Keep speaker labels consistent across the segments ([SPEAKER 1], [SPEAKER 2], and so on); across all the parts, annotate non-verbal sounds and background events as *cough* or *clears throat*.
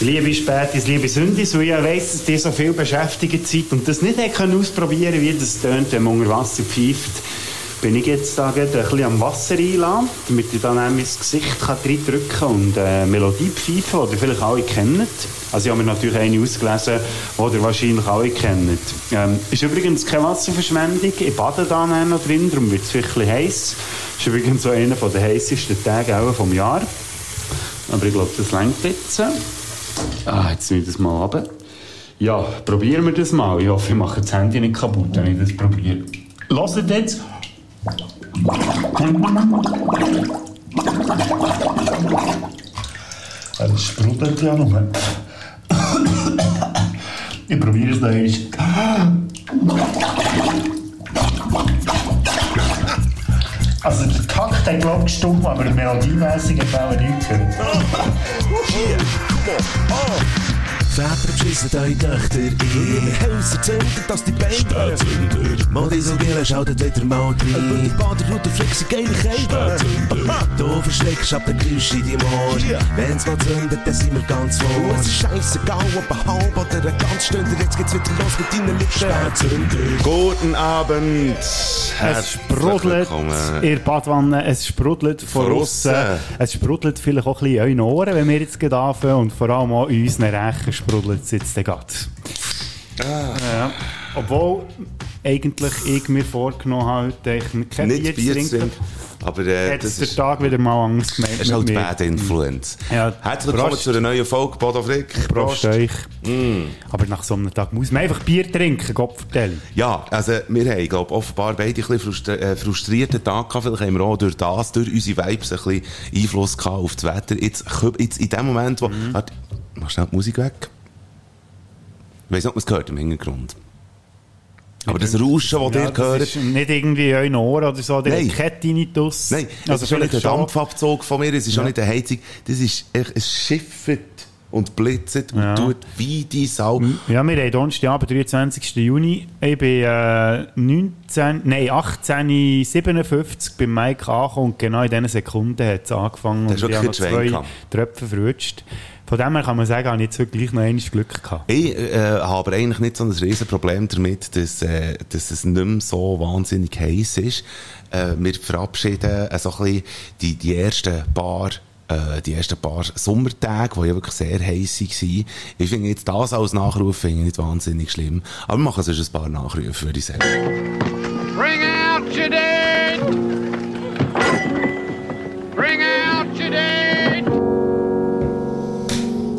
[SPEAKER 1] Liebe Spätis, liebe Sündis, weil ich weiss, dass ihr so viel beschäftigt seid und das nicht ausprobieren könnt, wie das tönt, wenn man unter Wasser pfeift bin ich jetzt da ein bisschen am Wasser einladen, damit ich dann mein Gesicht reindrücken kann und äh, Melodie pfeifen, die ihr vielleicht alle kennt. Also ich habe mir natürlich eine ausgelesen, die ihr wahrscheinlich alle kennt. Ähm, ist übrigens keine Wasserverschwendung. Ich bade da noch drin, darum wird es ein bisschen heiß. Ist übrigens so einer der heißesten Tage auch vom Jahr. Aber ich glaube, das längt jetzt. Ah, jetzt nehme ich das mal runter. Ja, probieren wir das mal. Ich hoffe, ich mache das Handy nicht kaputt, wenn ich das probiere. Hört jetzt. Es sprudelt ja noch. Ich probiere es noch einmal. Also der Takt hat glaube ich gestummt, aber melodiemässig hat auch nichts *laughs* gehört.
[SPEAKER 2] Väter beschissen eure Töchter in ihre Häuser zünden, dass die Beine Spätzünder Modisogele schaltet wieder mal rein Und die Baderroute flexen geile Kälte Du verschreckst ab der Geräusche in deinem Ohr Wenn's mal zündet, dann sind wir ganz vor Es ist scheissegal, ob ein halb oder ein ganz Stünder Jetzt geht's wieder los mit deinen Lippen. Spätzünder
[SPEAKER 3] Guten Abend
[SPEAKER 1] Es sprudelt in der Badwanne, es sprudelt von außen Es sprudelt vielleicht auch ein bisschen in euren Ohren, wenn wir jetzt anfangen und vor allem auch in unseren Rechen sprudelt es jetzt gerade. Ah. Ja. Obwohl eigentlich ich mir vorgenommen habe, heute kein
[SPEAKER 3] Bier, Bier zu trinken. Aber äh,
[SPEAKER 1] das ist der Tag wieder mal Angst gemeint.
[SPEAKER 3] Es ist halt Bad Influence. Ja, Herzlich willkommen zu einer neuen Folge Bodo Frick.
[SPEAKER 1] Prost, Prost euch. Mm. Aber nach so einem Tag muss man einfach Bier trinken, Gott vertellen.
[SPEAKER 3] Ja, also wir haben, glaube offenbar beide ein bisschen äh, frustrierten Tag gehabt. Vielleicht haben wir auch durch das, durch unsere Vibes ein bisschen Einfluss gehabt auf das Wetter. Jetzt, jetzt in dem Moment, wo... Mm. Mach schnell die Musik weg. Ich weiss nicht, ob man es gehört im Hintergrund. Aber das Rauschen, das ja, ihr gehört...
[SPEAKER 1] ist nicht irgendwie in Ohr oder so, der Kettinnitus.
[SPEAKER 3] Nein, das also ist schon nicht ein Dampfabzug von mir, es ist ja. auch nicht eine Heizung, das ist, es schiffert und blitzt und ja. tut wie die Sau.
[SPEAKER 1] Ja, wir haben Donnerstagabend, 23. Juni. Ich bin äh, 19, nein, 1857 beim Mike angekommen und genau in diesen Sekunden hat es angefangen.
[SPEAKER 3] Das und ich habe zwei
[SPEAKER 1] Tröpfe verrutscht. Von dem her kann man sagen, habe ich jetzt wirklich noch einmal Glück gehabt.
[SPEAKER 3] Ich äh, habe eigentlich nicht so ein riesen Problem damit, dass, äh, dass es nicht mehr so wahnsinnig heiß ist. Äh, wir verabschieden äh, so ein bisschen die, die ersten paar äh, die ersten paar Sommertage, die ja wirklich sehr heiß waren. Ich finde jetzt das als Nachruf finde ich nicht wahnsinnig schlimm. Aber wir machen sonst ein paar Nachrufe, würde ich sagen. Bring out your dead!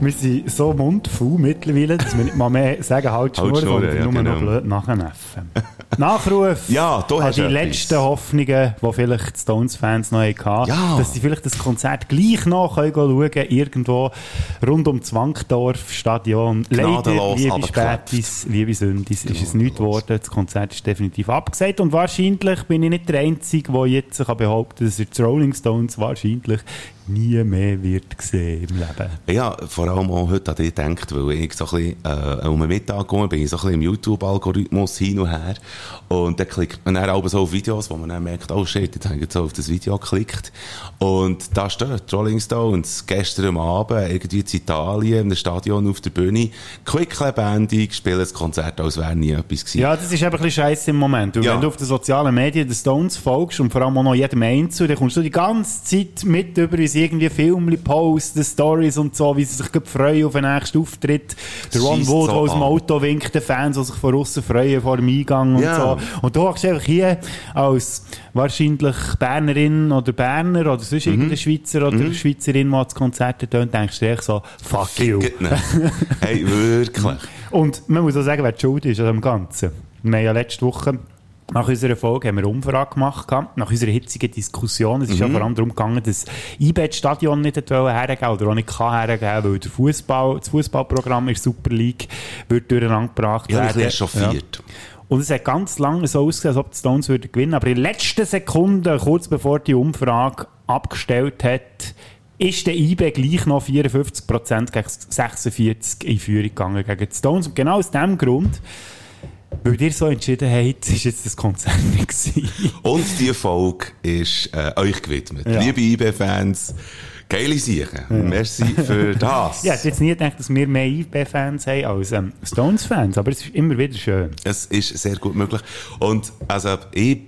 [SPEAKER 1] wir sind so mundfaul mittlerweile, dass wir nicht mal mehr sagen, halt Schnur, halt sondern ja, nur genau. noch blöd nachneffen. Nachruf *laughs*
[SPEAKER 3] ja, du hast
[SPEAKER 1] die letzten Hoffnungen, die vielleicht die Stones-Fans noch hatten, ja. dass sie vielleicht das Konzert gleich noch können schauen können, irgendwo rund um das Wankdorf-Stadion. Leider, liebe Spätis, liebe Sündis, ist es nicht geworden. Das Konzert ist definitiv abgesagt und wahrscheinlich bin ich nicht der Einzige, der jetzt behaupten kann, dass die Rolling Stones wahrscheinlich nie mehr wird gesehen im Leben.
[SPEAKER 3] Ja, vor allem auch heute an dich gedacht, weil ich so ein bisschen, äh, um den Mittag gekommen bin, ich so ein bisschen im YouTube-Algorithmus hin und her. Und dann klickt man dann auch so auf Videos, wo man dann merkt, oh shit, jetzt habe ich jetzt auf das Video geklickt. Und da steht Rolling Stones gestern Abend irgendwie in Italien, einem Stadion auf der Bühne, quick lebendig, spielen das Konzert, als wäre nie etwas gewesen.
[SPEAKER 1] Ja, das ist einfach ein bisschen scheiße im Moment. Ja. wenn du auf den sozialen Medien den Stones folgst und vor allem auch noch jedem Einzel, dann kommst du die ganze Zeit mit über uns irgendwie Filme posten, Stories und so, wie sie sich freuen auf den nächsten Auftritt. Der Ron Wood, der aus dem Auto winkt, den Fans, die sich von außen freuen vor dem Eingang und ja. so. Und du hast einfach hier als wahrscheinlich Bernerin oder Berner oder sonst mhm. irgendein Schweizer oder mhm. Schweizerin, die das Konzert tönt, denkst du dir so, fuck you.
[SPEAKER 3] hey, wirklich. *laughs*
[SPEAKER 1] Und man muss auch sagen, wer die Schuld ist an dem Ganzen. Wir haben ja letzte Woche nach unserer Folge haben wir eine Umfrage gemacht, nach unserer hitzigen Diskussion. Es ist mhm. ja vor allem darum gegangen, dass IBET-Stadion nicht hergeben oder auch nicht hergeben weil der Fußball, das Fußballprogramm in der Super League wird durcheinander gebracht
[SPEAKER 3] ja, werden. Chauffiert. Ja.
[SPEAKER 1] Und es hat ganz lange so ausgesehen, als ob die Stones würden gewinnen. Aber in den letzten Sekunden, kurz bevor die Umfrage abgestellt hat, ist der IB gleich noch 54% gegen 46% in Führung gegangen gegen die Stones. Und genau aus diesem Grund Weil ihr so entschieden habt, *laughs* ist jetzt das Konzert nicht gewesen.
[SPEAKER 3] Und die Folge ist äh, euch gewidmet.
[SPEAKER 1] Ja.
[SPEAKER 3] Liebe IB-Fans, geile Sachen. Merci für *laughs* das.
[SPEAKER 1] Ja, ich hätte jetzt nie gedacht, dass wir mehr IB-Fans haben als ähm, Stones-Fans, aber es ist immer wieder schön.
[SPEAKER 3] Es ist sehr gut möglich. Und also ich,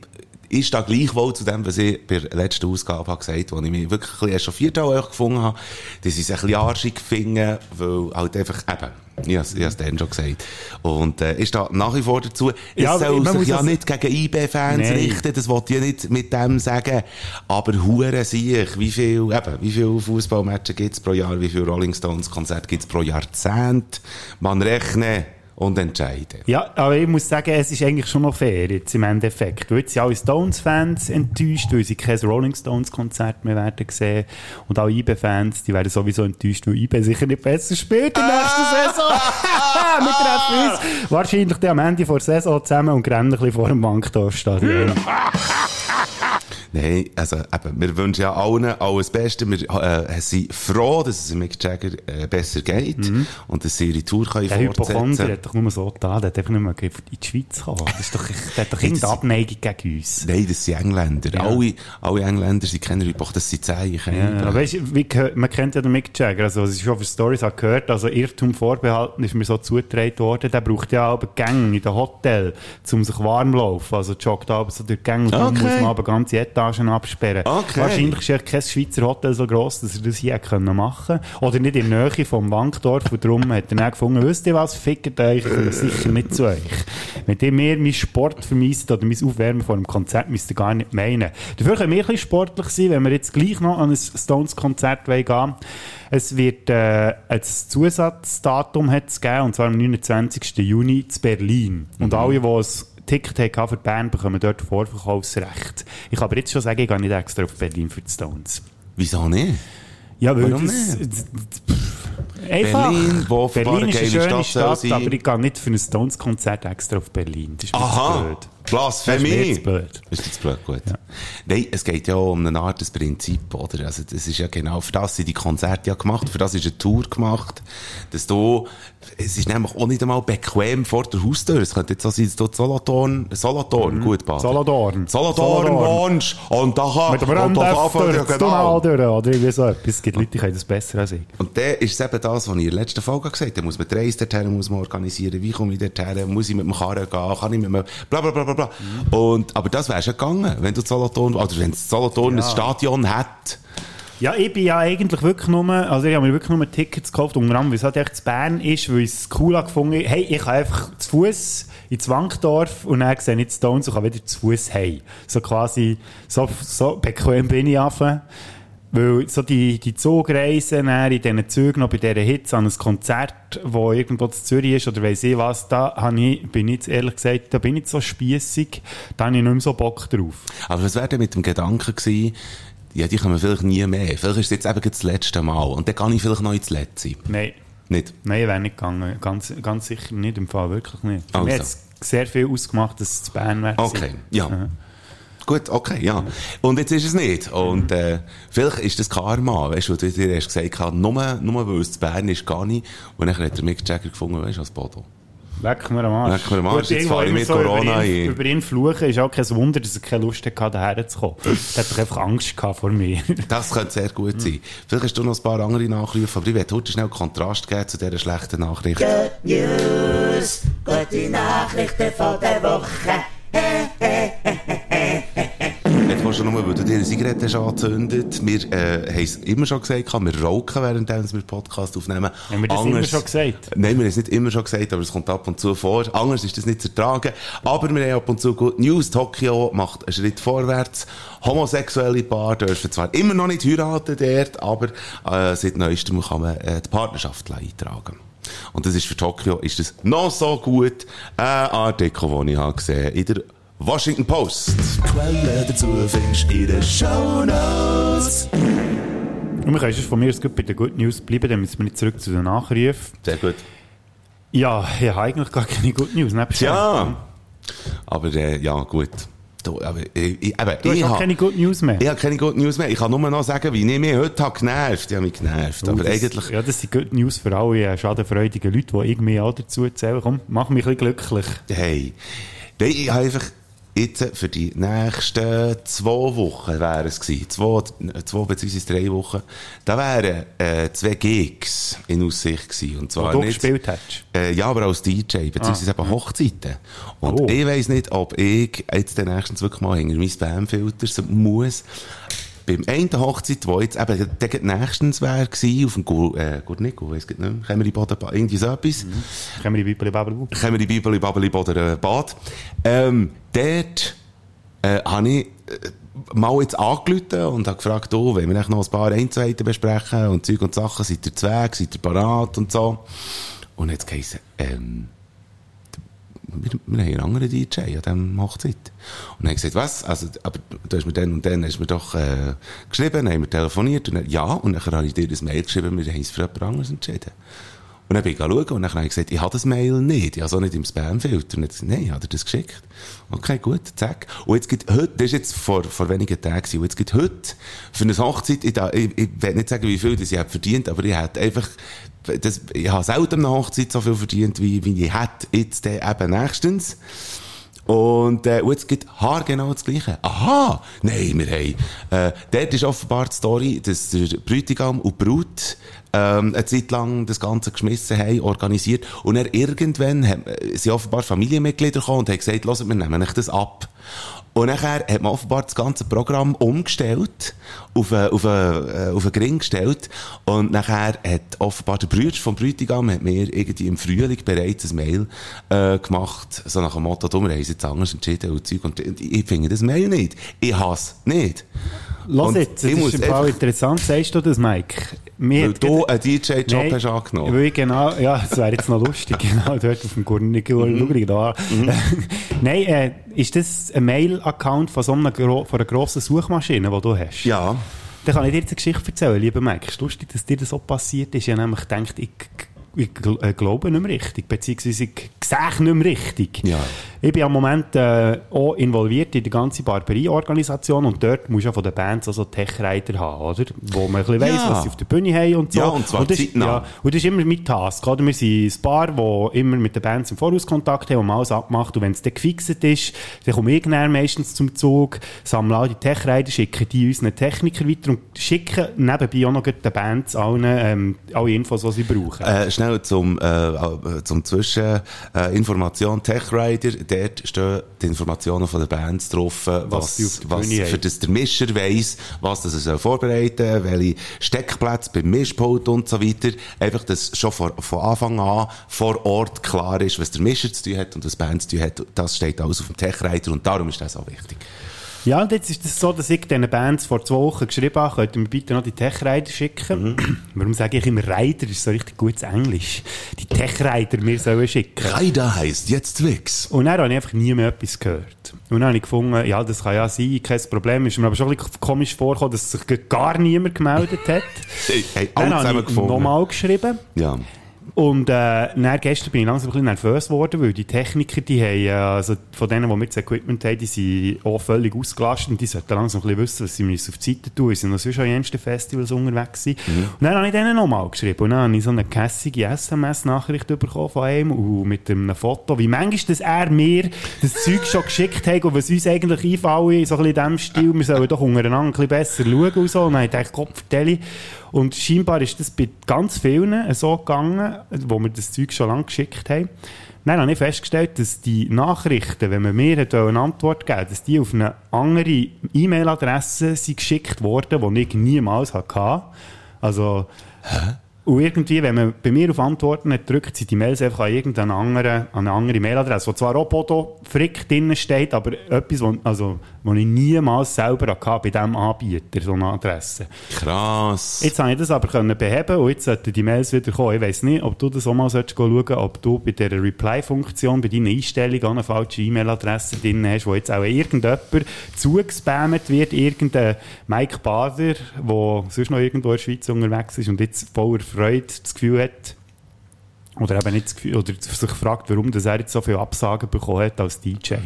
[SPEAKER 3] ich stehe gleichwohl zu dem, was ich bei der letzten Ausgabe habe gesagt habe, wo ich mich wirklich ein bisschen echauffiert habe, euch gefunden habe, dass ich es ein bisschen arschig finde, weil halt einfach eben, ich habe es- dann schon gesagt. Und äh, ich stehe nach wie vor dazu,
[SPEAKER 1] Ja,
[SPEAKER 3] es
[SPEAKER 1] aber
[SPEAKER 3] soll sich
[SPEAKER 1] muss
[SPEAKER 3] ja
[SPEAKER 1] das-
[SPEAKER 3] nicht gegen IB-Fans richten, das wollte ich ja nicht mit dem sagen, aber hure sich, wie viel, eben, wie viele Fußballmatches gibt es pro Jahr, wie viele Rolling Stones-Konzerte gibt es pro Jahrzehnt, man rechne und entscheide.
[SPEAKER 1] Ja, aber ich muss sagen, es ist eigentlich schon noch fair jetzt im Endeffekt. Weil jetzt sind alle Stones-Fans enttäuscht, weil sie kein Rolling Stones-Konzert mehr werden sehen. Und auch IB-Fans, die werden sowieso enttäuscht, weil IB sicher nicht besser spielt in der nächsten Saison. Wir treffen uns wahrscheinlich am Ende der Saison zusammen und rennen ein bisschen vor dem Bankdorfstadion. *laughs*
[SPEAKER 3] Nein, also eben, wir wünschen ja allen alles Beste. Wir äh, sind froh, dass es Mick Jagger äh, besser geht und dass sie ihre Tour können
[SPEAKER 1] Der
[SPEAKER 3] fortsetzen
[SPEAKER 1] hat doch nur so getan, der hat einfach nicht mehr in die Schweiz kommen. Das ist doch, der hat doch *laughs* irgendeine Abneigung gegen uns.
[SPEAKER 3] Nein, das sind Engländer.
[SPEAKER 1] Ja.
[SPEAKER 3] Alle, alle Engländer sind keine Hypoch, das sind Zeichen.
[SPEAKER 1] Ja, aber weißt, wie, man kennt ja den Mick Jagger, also was ich schon für Stories habe gehört, also Irrtum vorbehalten ist mir so zugetragen worden, der braucht ja aber Gänge in den Hotel, um sich warm zu laufen, also joggt aber so durch die Gänge und dann
[SPEAKER 3] Okay.
[SPEAKER 1] muss man aber ganze Etagen absperren.
[SPEAKER 3] Okay.
[SPEAKER 1] Wahrscheinlich ist ja kein Schweizer Hotel so gross, dass er das hier können machen oder nicht in der Nähe vom Wankdorf und darum hat er dann gefunden, wisst ihr was, fickt euch, ich sicher nicht zu euch. Wenn ihr mir meinen Sport vermisst oder mein Aufwärmen vor einem Konzert, müsst ihr gar nicht meinen. Dafür können wir ein bisschen sportlich sein, wenn wir jetzt gleich noch an ein Stones-Konzert gehen Es wird äh, ein Zusatzdatum hat's gegeben, und zwar am 29. Juni zu Berlin. Und alle, die ein Ticket für Bern, bekommen dort Vorverkaufsrecht. Ich kann aber jetzt schon sagen, ich gehe nicht extra auf Berlin für die Stones.
[SPEAKER 3] Wieso nicht?
[SPEAKER 1] Ja, weil
[SPEAKER 3] Warum
[SPEAKER 1] das,
[SPEAKER 3] nicht?
[SPEAKER 1] einfach.
[SPEAKER 3] Berlin, wo
[SPEAKER 1] Berlin ist eine schöne
[SPEAKER 3] Stadt
[SPEAKER 1] Stadt, aber ich gehe nicht für ein Stones-Konzert extra auf Berlin. Das ist
[SPEAKER 3] Aha,
[SPEAKER 1] blöd.
[SPEAKER 3] Blasphemie.
[SPEAKER 1] Das ist jetzt blöd.
[SPEAKER 3] Ist das blöd, gut. Nein, es geht ja um eine Art des Prinzip, oder? Also, das ist ja genau, für das sind die Konzerte ja gemacht, für das ist eine Tour gemacht, dass du, es ist nämlich auch nicht einmal bequem vor der Haustür. Es könnte jetzt so sein, dass du Solothurn, Solothurn, gut, baden.
[SPEAKER 1] Solothurn.
[SPEAKER 3] Solothurn wohnst, und da kann,
[SPEAKER 1] Mit dem
[SPEAKER 3] und da anfangen, ja,
[SPEAKER 1] durch das
[SPEAKER 3] genau.
[SPEAKER 1] Durch, oder irgendwie so etwas. Es gibt Leute, die können das besser als ich.
[SPEAKER 3] Und dann ist eben das, was ich in der letzten Folge gesagt habe. Da muss man die Reise dorthin, muss man organisieren, wie komme ich dorthin, muss ich mit dem Karren gehen, kann ich mit dem, bla, bla, bla, bla, bla. Und, aber das wäre schon gegangen, wenn du Solothurn, oder wenn Solothurn ein Stadion hat.
[SPEAKER 1] Ja, ich bin ja eigentlich wirklich nur, also ich habe mir wirklich nur Tickets gekauft, unter anderem, weil es halt echt zu Bern ist, weil ich es cool habe gefunden hey, ich kann einfach zu Fuß ins Wankdorf und dann sehe ich Stones und kann wieder zu Fuß heim. So quasi, so, so bequem bin ich einfach. Weil so die, die Zugreisen in diesen Zügen noch bei dieser Hitze an ein Konzert, wo irgendwo in Zürich ist oder weiss ich was, da habe ich, bin ich jetzt ehrlich gesagt, da bin ich so spiessig, da habe ich nicht mehr so Bock drauf.
[SPEAKER 3] Aber was wäre denn mit dem Gedanken gewesen, ja, die kommen vielleicht nie mehr. Vielleicht ist es jetzt eben das letzte Mal. Und dann kann ich vielleicht noch ins Letzte.
[SPEAKER 1] Nein.
[SPEAKER 3] Nicht?
[SPEAKER 1] Nein, ich wäre nicht gegangen. Ganz, ganz sicher nicht, im Fall wirklich nicht. Für
[SPEAKER 3] Also.
[SPEAKER 1] mich hat es sehr viel ausgemacht, dass es zu Bern wäre.
[SPEAKER 3] Okay, ja. Gut, okay, ja. Und jetzt ist es nicht. Und äh, vielleicht ist das Karma, weißt du, du dir erst gesagt hast, nur, nur weil es zu Bern ist, gar nicht. Und dann hat der Mick Jagger gefunden, weißt du, als Bodo.
[SPEAKER 1] Leck mir am Arsch.
[SPEAKER 3] Leck mir am Arsch,
[SPEAKER 1] Gut,
[SPEAKER 3] jetzt fahre ich mit
[SPEAKER 1] so
[SPEAKER 3] Corona
[SPEAKER 1] über ihn,
[SPEAKER 3] ein.
[SPEAKER 1] über ihn fluchen, ist auch kein Wunder, dass er keine Lust hatte, daher zu kommen. Er hat doch einfach Angst gehabt vor mir. *laughs*
[SPEAKER 3] Das könnte sehr gut sein. Vielleicht hast du noch ein paar andere Nachrufe, aber ich werde heute schnell Kontrast geben zu dieser schlechten Nachricht.
[SPEAKER 4] Good News, gute Nachrichten von der Woche.
[SPEAKER 3] Jetzt du nur, weil du dir eine Zigarette hast angezündet. Wir äh, haben es immer schon gesagt, wir rauchen, während wir den Podcast aufnehmen.
[SPEAKER 1] Haben wir das immer schon gesagt?
[SPEAKER 3] Nein, wir haben es nicht immer schon gesagt, aber es kommt ab und zu vor. Anders ist das nicht zu ertragen. Aber wir haben ab und zu Good News. Tokio macht einen Schritt vorwärts. Homosexuelle Paar dürfen zwar immer noch nicht heiraten dort, aber äh, seit neuestem kann man äh, die Partnerschaft eintragen. Und das ist für Tokio ist das noch so gut. Ein Artikel, den ich habe gesehen in der Washington Post.
[SPEAKER 2] Quellen dazu findest du in den Shownotes.
[SPEAKER 1] Und wir können von mir aus gut bei den Good News bleiben, dann müssen wir nicht zurück zu den Nachrufen.
[SPEAKER 3] Sehr gut.
[SPEAKER 1] Ja, ich habe eigentlich gar keine Good News. nebst
[SPEAKER 3] Ja. Aber äh, ja, gut. du, aber, ich, ich, eben,
[SPEAKER 1] Du hast
[SPEAKER 3] ich
[SPEAKER 1] auch
[SPEAKER 3] hab-
[SPEAKER 1] keine Good News mehr.
[SPEAKER 3] Ich habe keine Good News mehr. Ich kann nur noch sagen, wie ich mich heute habe genervt. Ich habe mich genervt.
[SPEAKER 1] Oh,
[SPEAKER 3] aber
[SPEAKER 1] das,
[SPEAKER 3] eigentlich,
[SPEAKER 1] Ja, das sind Good News für alle äh, schadenfreudigen Leute, die irgendwie auch dazu erzählen. Komm, mach mich ein bisschen glücklich.
[SPEAKER 3] hey. Ich habe einfach jetzt für die nächsten zwei Wochen wären es gewesen. Zwei, zwei beziehungsweise drei Wochen. Da wären äh, zwei Gigs in Aussicht gewesen. Und
[SPEAKER 1] Wo
[SPEAKER 3] zwar
[SPEAKER 1] du
[SPEAKER 3] nicht,
[SPEAKER 1] gespielt hast.
[SPEAKER 3] Äh, ja, aber als DJ, beziehungsweise eben Hochzeiten. Und
[SPEAKER 1] Oh.
[SPEAKER 3] ich weiss nicht, ob ich jetzt den nächsten wirklich mal hinter mein Spamfilter muss. Beim einen Hochzeit, wo jetzt eben der nächstens wäre gewesen, auf dem Gur, äh, Gurnico, weiss ich nicht mehr, Kämmerli Boden, irgendwie so etwas.
[SPEAKER 1] Können wir die Bibel babbeln?
[SPEAKER 3] Kämmerli Bibeli Babeli Boden äh, Bad. Ähm, dort, äh, habe ich, äh, mal jetzt angerufen und habe gefragt, oh, wenn wir noch ein paar Einzelheiten besprechen und Zeug und Sachen, seid ihr zu Weg, seid ihr parat und so. Und jetzt geheißen, ähm, wir, wir haben einen anderen DJ an diesem Hochzeit. Und habe ich gesagt, was? Also, aber du hast mir dann und dann hast mir doch äh, geschrieben, haben wir telefoniert und dann, ja, und dann habe ich dir das Mail geschrieben, wir haben es für jemand anderes entschieden. Und dann bin ich schauen und dann habe ich gesagt, ich habe das Mail nicht, ich habe es auch nicht im Spamfilter. Und gesagt, nein, hat er das geschickt? Okay, gut, zack. Und jetzt gibt heute, das ist jetzt vor, vor wenigen Tagen und jetzt gibt heute für eine Hochzeit, ich, ich, ich will nicht sagen, wie viel das ich habe verdient, aber ich hätte einfach, das, ich habe selten eine Hochzeit so viel verdient, wie, wie ich hätte jetzt äh, eben nächstens. Und, äh, und jetzt gibt haargenau das Gleiche. Aha! Nein, wir haben, äh, dort ist offenbar die Story, dass der Bräutigam und Brut, ähm, eine Zeit lang das Ganze geschmissen haben, organisiert. Und er irgendwann äh, sind offenbar Familienmitglieder gekommen und haben gesagt, wir nehmen euch das ab. Und nachher hat man offenbar das ganze Programm umgestellt, auf einen, auf einen, äh, auf einen Gring gestellt. Und nachher hat offenbar der Bruder vom Bräutigam hat mir irgendwie im Frühling bereits ein Mail äh, gemacht, so nach dem Motto, du, wir haben jetzt anders entschieden und Zeug. Und ich finde das Mail nicht. Ich hasse nicht.
[SPEAKER 1] Lass
[SPEAKER 3] Und
[SPEAKER 1] jetzt, das
[SPEAKER 3] muss
[SPEAKER 1] ist Fall
[SPEAKER 3] einfach-
[SPEAKER 1] interessant. Sagst du das, Mike?
[SPEAKER 3] Weil du einen DJ-Job hast angenommen.
[SPEAKER 1] Weil genau, ja, das wäre jetzt noch lustig, *laughs* genau, dort auf dem Gurnikel,
[SPEAKER 3] Mhm.
[SPEAKER 1] da an. *laughs* Nein, äh, ist das ein Mail-Account von so einer, von einer grossen Suchmaschine, die du hast?
[SPEAKER 3] Ja.
[SPEAKER 1] Dann kann ich dir jetzt eine Geschichte erzählen, lieber Mike. Ist lustig, dass dir das so passiert ist. Ich habe nämlich gedacht, ich, ich äh, glaube nicht mehr richtig, beziehungsweise ich sehe nicht mehr richtig.
[SPEAKER 3] Ja.
[SPEAKER 1] Ich bin am Moment äh, auch involviert in die ganze Barberie-Organisation und dort muss ja von den Bands also Tech-Reiter haben, oder? Wo man ein bisschen weiss,
[SPEAKER 3] Ja.
[SPEAKER 1] was sie auf der Bühne haben und so.
[SPEAKER 3] Ja, und zwar
[SPEAKER 1] das,
[SPEAKER 3] zeitnah.
[SPEAKER 1] ja, und das ist immer mein Task, oder? Wir sind ein Paar, die immer mit den Bands im Voraus Kontakt haben und alles abmacht. Und wenn es dann gefixt ist, dann komme ich dann meistens zum Zug, sammle all die Tech-Reiter, schicke die unseren Techniker weiter und schicke nebenbei auch noch den Bands allen, ähm, alle Infos, die sie brauchen.
[SPEAKER 3] Äh, schnell zum, äh, äh, zum Zwischen, äh, Information Tech Rider. Dort stehen die Informationen von den Bands drauf, äh,
[SPEAKER 1] Was
[SPEAKER 3] was,
[SPEAKER 1] der
[SPEAKER 3] was, für das der Mischer weiss, was das er soll vorbereiten welche Steckplätze beim Mischpult und so weiter. Einfach, dass schon von, von Anfang an vor Ort klar ist, was der Mischer zu tun hat und was die Band zu tun hat. Das steht alles auf dem Tech Rider und darum ist das auch wichtig.
[SPEAKER 1] Ja, und jetzt ist es das so, dass ich diesen Bands vor zwei Wochen geschrieben habe, könnt ihr mir bitte noch die Tech-Rider schicken?
[SPEAKER 3] Mhm.
[SPEAKER 1] Warum sage ich immer Rider? Ist so richtig gutes Englisch. Die Tech-Rider mir sollen schicken.
[SPEAKER 3] Rider heißt jetzt Twix.
[SPEAKER 1] Und dann habe ich einfach nie mehr etwas gehört. Und dann habe ich gefunden, ja, das kann ja sein, kein Problem. Ist mir aber schon ein bisschen komisch vorgekommen, dass sich gar niemand gemeldet hat.
[SPEAKER 3] Hey, hey,
[SPEAKER 1] dann habe ich nochmal geschrieben.
[SPEAKER 3] Ja.
[SPEAKER 1] Und äh, dann gestern bin ich langsam ein bisschen nervös geworden, weil die Techniker, die haben, äh, also von denen, die wir das Equipment haben, die sind auch völlig ausgelastet und die sollten langsam ein bisschen wissen, was sie müssen auf die Seite tun. Sie sind noch sonst an jensten Festivals unterwegs sind. Und dann habe ich denen nochmal geschrieben und dann habe ich so eine kässige SMS-Nachricht bekommen von ihm und mit einem Foto, wie manchmal, dass er mir das Zeug schon geschickt hat und was uns eigentlich einfallen, so ein bisschen in diesem Stil, wir sollen doch untereinander ein bisschen besser schauen und so. Und dann habe ich gedacht, Gott. Und scheinbar ist das bei ganz vielen so gegangen, wo wir das Zeug schon lange geschickt haben. Dann habe ich festgestellt, dass die Nachrichten, wenn man mir eine Antwort geben dass die auf eine andere E-Mail-Adresse geschickt worden, die ich niemals hatte. Also, und irgendwie, wenn man bei mir auf Antworten hat drückt, sind die Mails einfach an irgendeine andere, an eine andere Mailadresse, wo zwar auch Bodo Frick drin steht, aber etwas, wo, also, wo ich niemals selber hatte bei diesem Anbieter, so eine Adresse.
[SPEAKER 3] Krass.
[SPEAKER 1] Jetzt habe ich das aber können beheben und jetzt sollten die Mails wieder kommen. Ich weiss nicht, ob du das auch mal solltest schauen ob du bei dieser Reply-Funktion, bei deinen Einstellungen auch eine falsche E-Mail-Adresse drin hast, wo jetzt auch irgendjemand zugespammt wird, irgendein Mike Bader, der sonst noch irgendwo in der Schweiz unterwegs ist und jetzt voller Freude das Gefühl hat, Oder eben nicht das Gefühl, oder sich fragt, warum dass er jetzt so viele Absagen bekommen hat als DJ.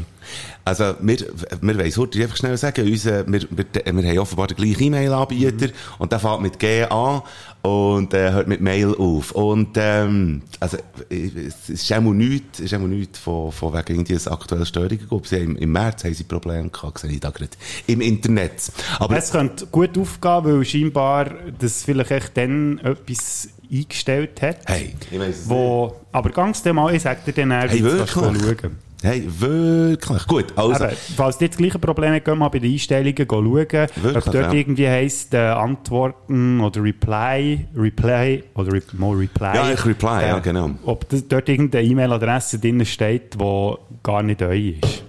[SPEAKER 3] Also, wir, wir wollen heute einfach schnell sagen, unser, wir, wir, wir haben offenbar den gleichen E-Mail-Anbieter
[SPEAKER 1] Mhm.
[SPEAKER 3] und der fährt mit G an und äh, hört mit Mail auf. Und, ähm, also, es ist auch nichts, ist auch nichts von, von wegen irgendwie es aktuelle Störungen gibt. Sie haben, Im März haben sie Probleme gehabt, sehe ich da gerade im Internet. Aber,
[SPEAKER 1] es könnte gut aufgehen, weil scheinbar das vielleicht echt dann etwas eingestellt hat.
[SPEAKER 3] hey, ich weiss es nicht.
[SPEAKER 1] Wo, aber ganz dem mal, ich sag dir dann,
[SPEAKER 3] Hey,
[SPEAKER 1] wie du
[SPEAKER 3] wirklich?
[SPEAKER 1] schauen.
[SPEAKER 3] Hey, wirklich. Gut, also.
[SPEAKER 1] Eben, falls jetzt das gleiche Problem habt, geh mal bei den Einstellungen schauen, ob dort
[SPEAKER 3] ja.
[SPEAKER 1] irgendwie heisst, äh, Antworten oder Reply, Reply oder Re more Reply.
[SPEAKER 3] Ja, ich Reply, ja, genau.
[SPEAKER 1] Ob das, dort irgendeine E-Mail-Adresse drin steht, die gar nicht euch ist.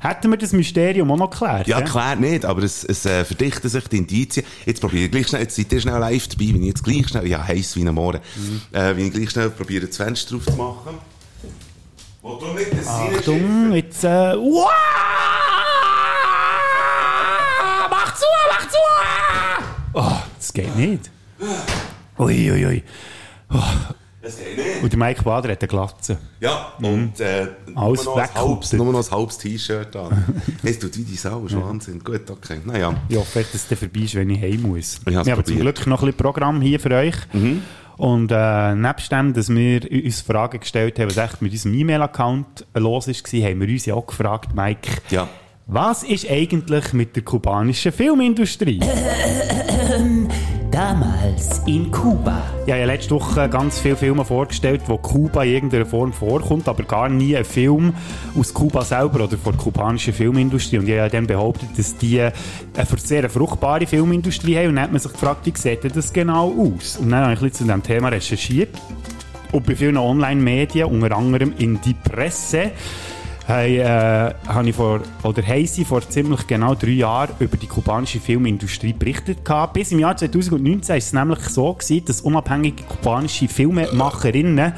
[SPEAKER 1] Hätten wir das Mysterium auch noch geklärt?
[SPEAKER 3] Ja, klar nicht, aber es, es äh, verdichten sich die Indizien. Jetzt probiere ich gleich schnell, jetzt seid ihr schnell live dabei, wenn ich jetzt gleich schnell, ja, heiß wie ein Morgen,
[SPEAKER 1] Mhm.
[SPEAKER 3] äh, wenn ich gleich schnell probiere, das Fenster aufzumachen. Wo du nicht das
[SPEAKER 1] Achtung, jetzt, äh, wow! Mach zu, mach zu! Oh, das geht nicht. Ui, ui, ui.
[SPEAKER 3] Das geht nicht.
[SPEAKER 1] Und der Mike Bader hat eine Glatze.
[SPEAKER 3] Ja, und äh,
[SPEAKER 1] Mhm. Alles
[SPEAKER 3] nur, noch nur noch ein halbes T-Shirt an. *laughs* es tut wie die Sau, ist Wahnsinn. Gut, okay. Naja.
[SPEAKER 1] Ich hoffe, dass es vorbei ist, wenn ich heim muss.
[SPEAKER 3] Ich
[SPEAKER 1] Wir haben zum. Glück noch ein bisschen Programm hier für euch. Und äh, nebst dem, dass wir uns Fragen gestellt haben, was echt mit unserem E-Mail-Account los war, haben wir uns ja auch gefragt, Mike,
[SPEAKER 3] Ja.
[SPEAKER 1] was ist eigentlich mit der kubanischen Filmindustrie? *clears throat*
[SPEAKER 4] Damals in Kuba.
[SPEAKER 1] Ich habe ja letzte Woche ganz viele Filme vorgestellt, wo Kuba in irgendeiner Form vorkommt, aber gar nie ein Film aus Kuba selber oder von der kubanischen Filmindustrie. Und ich habe ja dann behauptet, dass die eine sehr fruchtbare Filmindustrie haben. Und dann hat man sich gefragt, wie sieht das genau aus? Und dann habe ich ein bisschen zu diesem Thema recherchiert. Und bei vielen Online-Medien, unter anderem in die Presse, Hey, äh, habe ich vor, oder haben vor ziemlich genau drei Jahren über die kubanische Filmindustrie berichtet gehabt. Bis im Jahr 2019 war es nämlich so gewesen, dass unabhängige kubanische Filmemacherinnen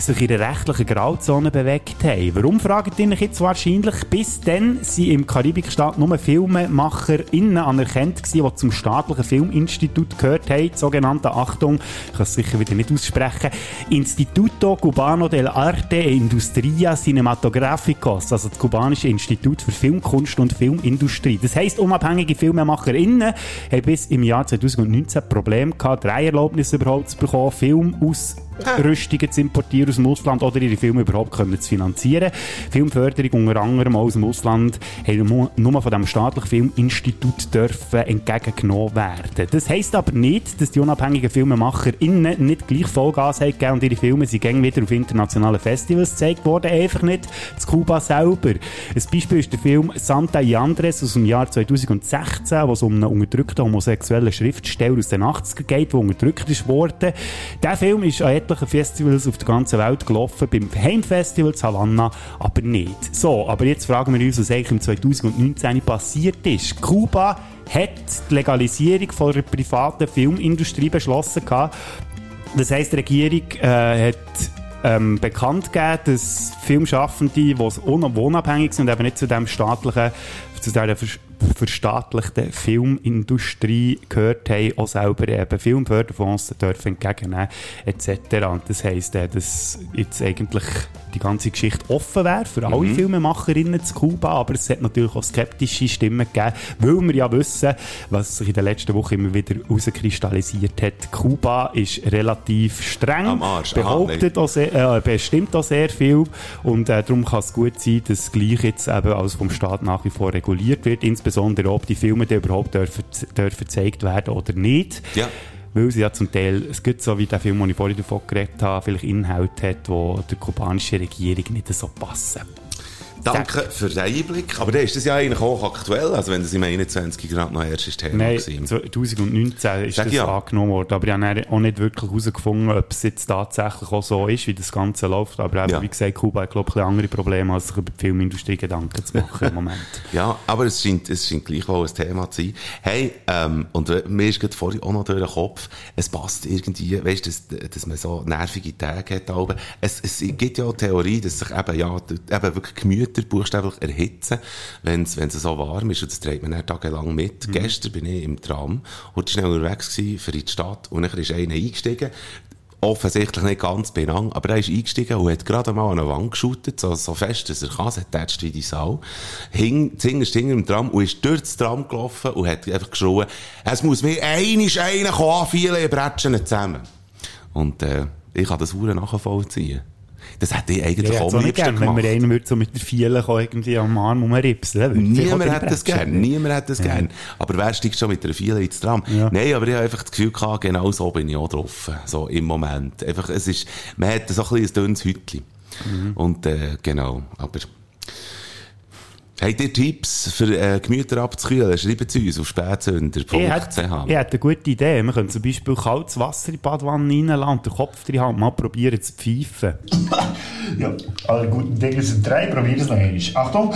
[SPEAKER 1] sich in der rechtlichen Grauzone bewegt haben. Warum, fragt ihr euch jetzt wahrscheinlich? Bis dann sind im Karibikstaat nur FilmemacherInnen anerkannt gewesen, die zum staatlichen Filminstitut gehört haben, sogenannte, Achtung, ich kann es sicher wieder nicht aussprechen, Instituto Cubano del Arte e Industria Cinematográficos, also das kubanische Institut für Filmkunst und Filmindustrie. Das heisst, unabhängige FilmemacherInnen haben bis im Jahr 2019 Probleme gehabt, drei Erlaubnisse überhaupt zu bekommen, Film aus Rüstungen zu importieren aus dem Ausland oder ihre Filme überhaupt können zu finanzieren. Filmförderung unter anderem aus dem Ausland haben nur- von dem staatlichen Filminstitut dürfen entgegengenommen werden. Das heisst aber nicht, dass die unabhängigen FilmemacherInnen nicht gleich Vollgas haben und ihre Filme sind gängig wieder auf internationalen Festivals gezeigt worden, einfach nicht zu Kuba selber. Ein Beispiel ist der Film Santa y Andres aus dem Jahr 2016, wo es um einen unterdrückten homosexuellen Schriftsteller aus den 80er geht, der unterdrückt ist worden. Der Film ist an etlichen Festivals auf der ganzen Welt gelaufen, beim Heimfestival Havanna aber nicht. So, aber jetzt fragen wir uns, was eigentlich im 2019 passiert ist. Kuba hat die Legalisierung von der privaten Filmindustrie beschlossen gehabt. Das heisst, die Regierung äh, hat ähm, bekannt gegeben, dass Filmschaffende, die un unabhängig sind und eben nicht zu dem staatlichen, zu dieser verstaatlichten Filmindustrie gehört haben, auch selber eben Filmförderfonds dürfen entgegennehmen etc. Und das heisst, äh, dass jetzt eigentlich die ganze Geschichte offen wäre für alle Filmemacherinnen zu Kuba, aber es hat natürlich auch skeptische Stimmen gegeben, weil wir ja wissen, was sich in der letzten Woche immer wieder herauskristallisiert hat. Kuba ist relativ streng,
[SPEAKER 3] Am Arsch. Aha,
[SPEAKER 1] behauptet auch sehr, äh, bestimmt auch sehr viel und äh, darum kann es gut sein, dass gleich jetzt eben alles vom Staat nach wie vor reguliert wird, insbesondere ob die Filme dann überhaupt dürfen, dürfen gezeigt werden oder nicht.
[SPEAKER 3] Ja.
[SPEAKER 1] Weil sie ja zum Teil, es gibt so wie der Film, den ich vorhin davon geredet habe, vielleicht Inhalte hat, die der kubanischen Regierung nicht so passen.
[SPEAKER 3] Danke für den Einblick. Aber dann ist das ja eigentlich auch aktuell, also wenn das im 21 gerade noch erst ist Thema
[SPEAKER 1] Nein,
[SPEAKER 3] gewesen.
[SPEAKER 1] 2019 ist
[SPEAKER 3] Sag
[SPEAKER 1] das
[SPEAKER 3] ja.
[SPEAKER 1] angenommen worden, aber ich habe auch nicht wirklich herausgefunden, ob es jetzt tatsächlich auch so ist, wie das Ganze läuft. Aber eben,
[SPEAKER 3] Ja.
[SPEAKER 1] wie gesagt, Kuba hat, glaube ich, ein andere Probleme, als sich über die Filmindustrie Gedanken zu machen im Moment. *laughs*
[SPEAKER 3] Ja, aber es scheint, es scheint gleich auch ein Thema zu sein. Hey, ähm, und mir ist gerade vorhin auch noch durch den Kopf, es passt irgendwie, weißt du, dass, dass man so nervige Tage hat. Aber es, es gibt ja auch Theorie, dass sich eben, ja, eben wirklich Gemüter buchstäblich erhitzen, wenn es so warm ist. Und das trägt man dann tagelang mit. Gestern bin ich im Tram, heute schnell unterwegs gewesen, für in die Stadt, und dann ist einer eingestiegen, offensichtlich nicht ganz benang, aber er ist eingestiegen und hat gerade mal an eine Wand geschootet, so, so fest, dass er kann, es hat tätscht wie die Sau, hing, zingerst hinter im Tram und ist durch das Tram gelaufen und hat einfach geschrien, es muss mir einisch einer kommen, viele Bretschen zusammen. Und, äh, ich kann das Huren nachvollziehen. Das hätte ich eigentlich
[SPEAKER 1] Ja,
[SPEAKER 3] auch am
[SPEAKER 1] nicht
[SPEAKER 3] liebsten
[SPEAKER 1] gern, wenn
[SPEAKER 3] gemacht.
[SPEAKER 1] mir einer würde so mit der kommen, irgendwie am Arm rumripsen.
[SPEAKER 3] Niemand hat das gern, niemand hat das gern. Aber wer steigt schon mit einer Viele ins Tram?
[SPEAKER 1] Ja.
[SPEAKER 3] Nein, aber ich habe einfach das Gefühl gehabt, genau so bin ich auch drauf. So im Moment. Einfach, es ist, man hat so ein bisschen ein dünnes Hütchen.
[SPEAKER 1] Mhm.
[SPEAKER 3] Und, äh, genau, aber, Habt ihr Tipps für äh, Gemüter abzukühlen? Schreibt es uns auf spätsünder.ch.
[SPEAKER 1] Ich hätte, ich hätte eine gute Idee. Wir können zum Beispiel kaltes Wasser in die Badwanne reinlassen und den Kopf drin haben und mal probieren zu pfeifen. *laughs*
[SPEAKER 5] Ja, alle guten Dinge sind drei. Probier es noch einmal. Achtung!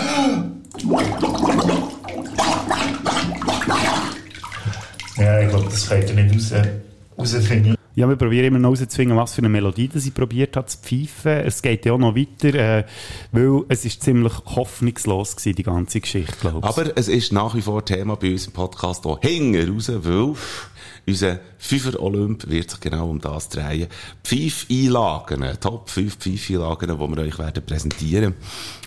[SPEAKER 5] Ja, ich glaube, das könnt ihr nicht raus, rausfinden.
[SPEAKER 1] Ja, wir probieren immer noch herauszufinden, was für eine Melodie ich probiert habe zu pfeifen. Es geht ja auch noch weiter, äh, weil es ist ziemlich hoffnungslos gewesen, die ganze Geschichte, glaube ich.
[SPEAKER 3] Aber es ist nach wie vor Thema bei uns im Podcast auch hinten raus, weil unser Fünfer Olymp wird sich genau um das drehen. Pfeif-Einlagen, Top 5 Pfeif-Einlagen, die wir euch werden präsentieren.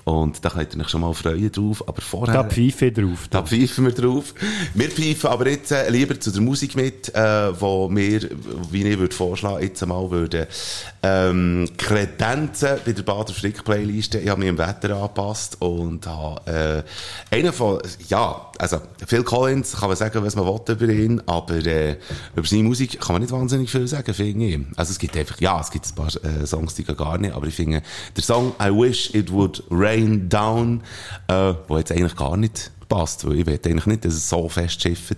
[SPEAKER 3] Und da könnt ihr euch schon mal freuen drauf. Aber vorher...
[SPEAKER 1] da pfeife ich drauf.
[SPEAKER 3] Da pfeifen wir drauf. Wir pfeifen aber jetzt äh, lieber zu der Musik mit, äh, wo wir, wie ich würde vorschlagen, jetzt einmal würden, ähm, Kredenzen bei der Bader Frick Playliste. Ich habe mich im Wetter angepasst und habe, äh, einen von, ja, also, Phil Collins kann man sagen, was man will über ihn, aber, äh, über seine Musik kann man nicht wahnsinnig viel sagen, finde ich. Also, es gibt einfach, ja, es gibt ein paar äh, Songs, die gar nicht, aber ich finde, der Song I Wish It Would Rain Down, äh, wo jetzt eigentlich gar nicht passt, weil ich will eigentlich nicht, dass es so fest schifft.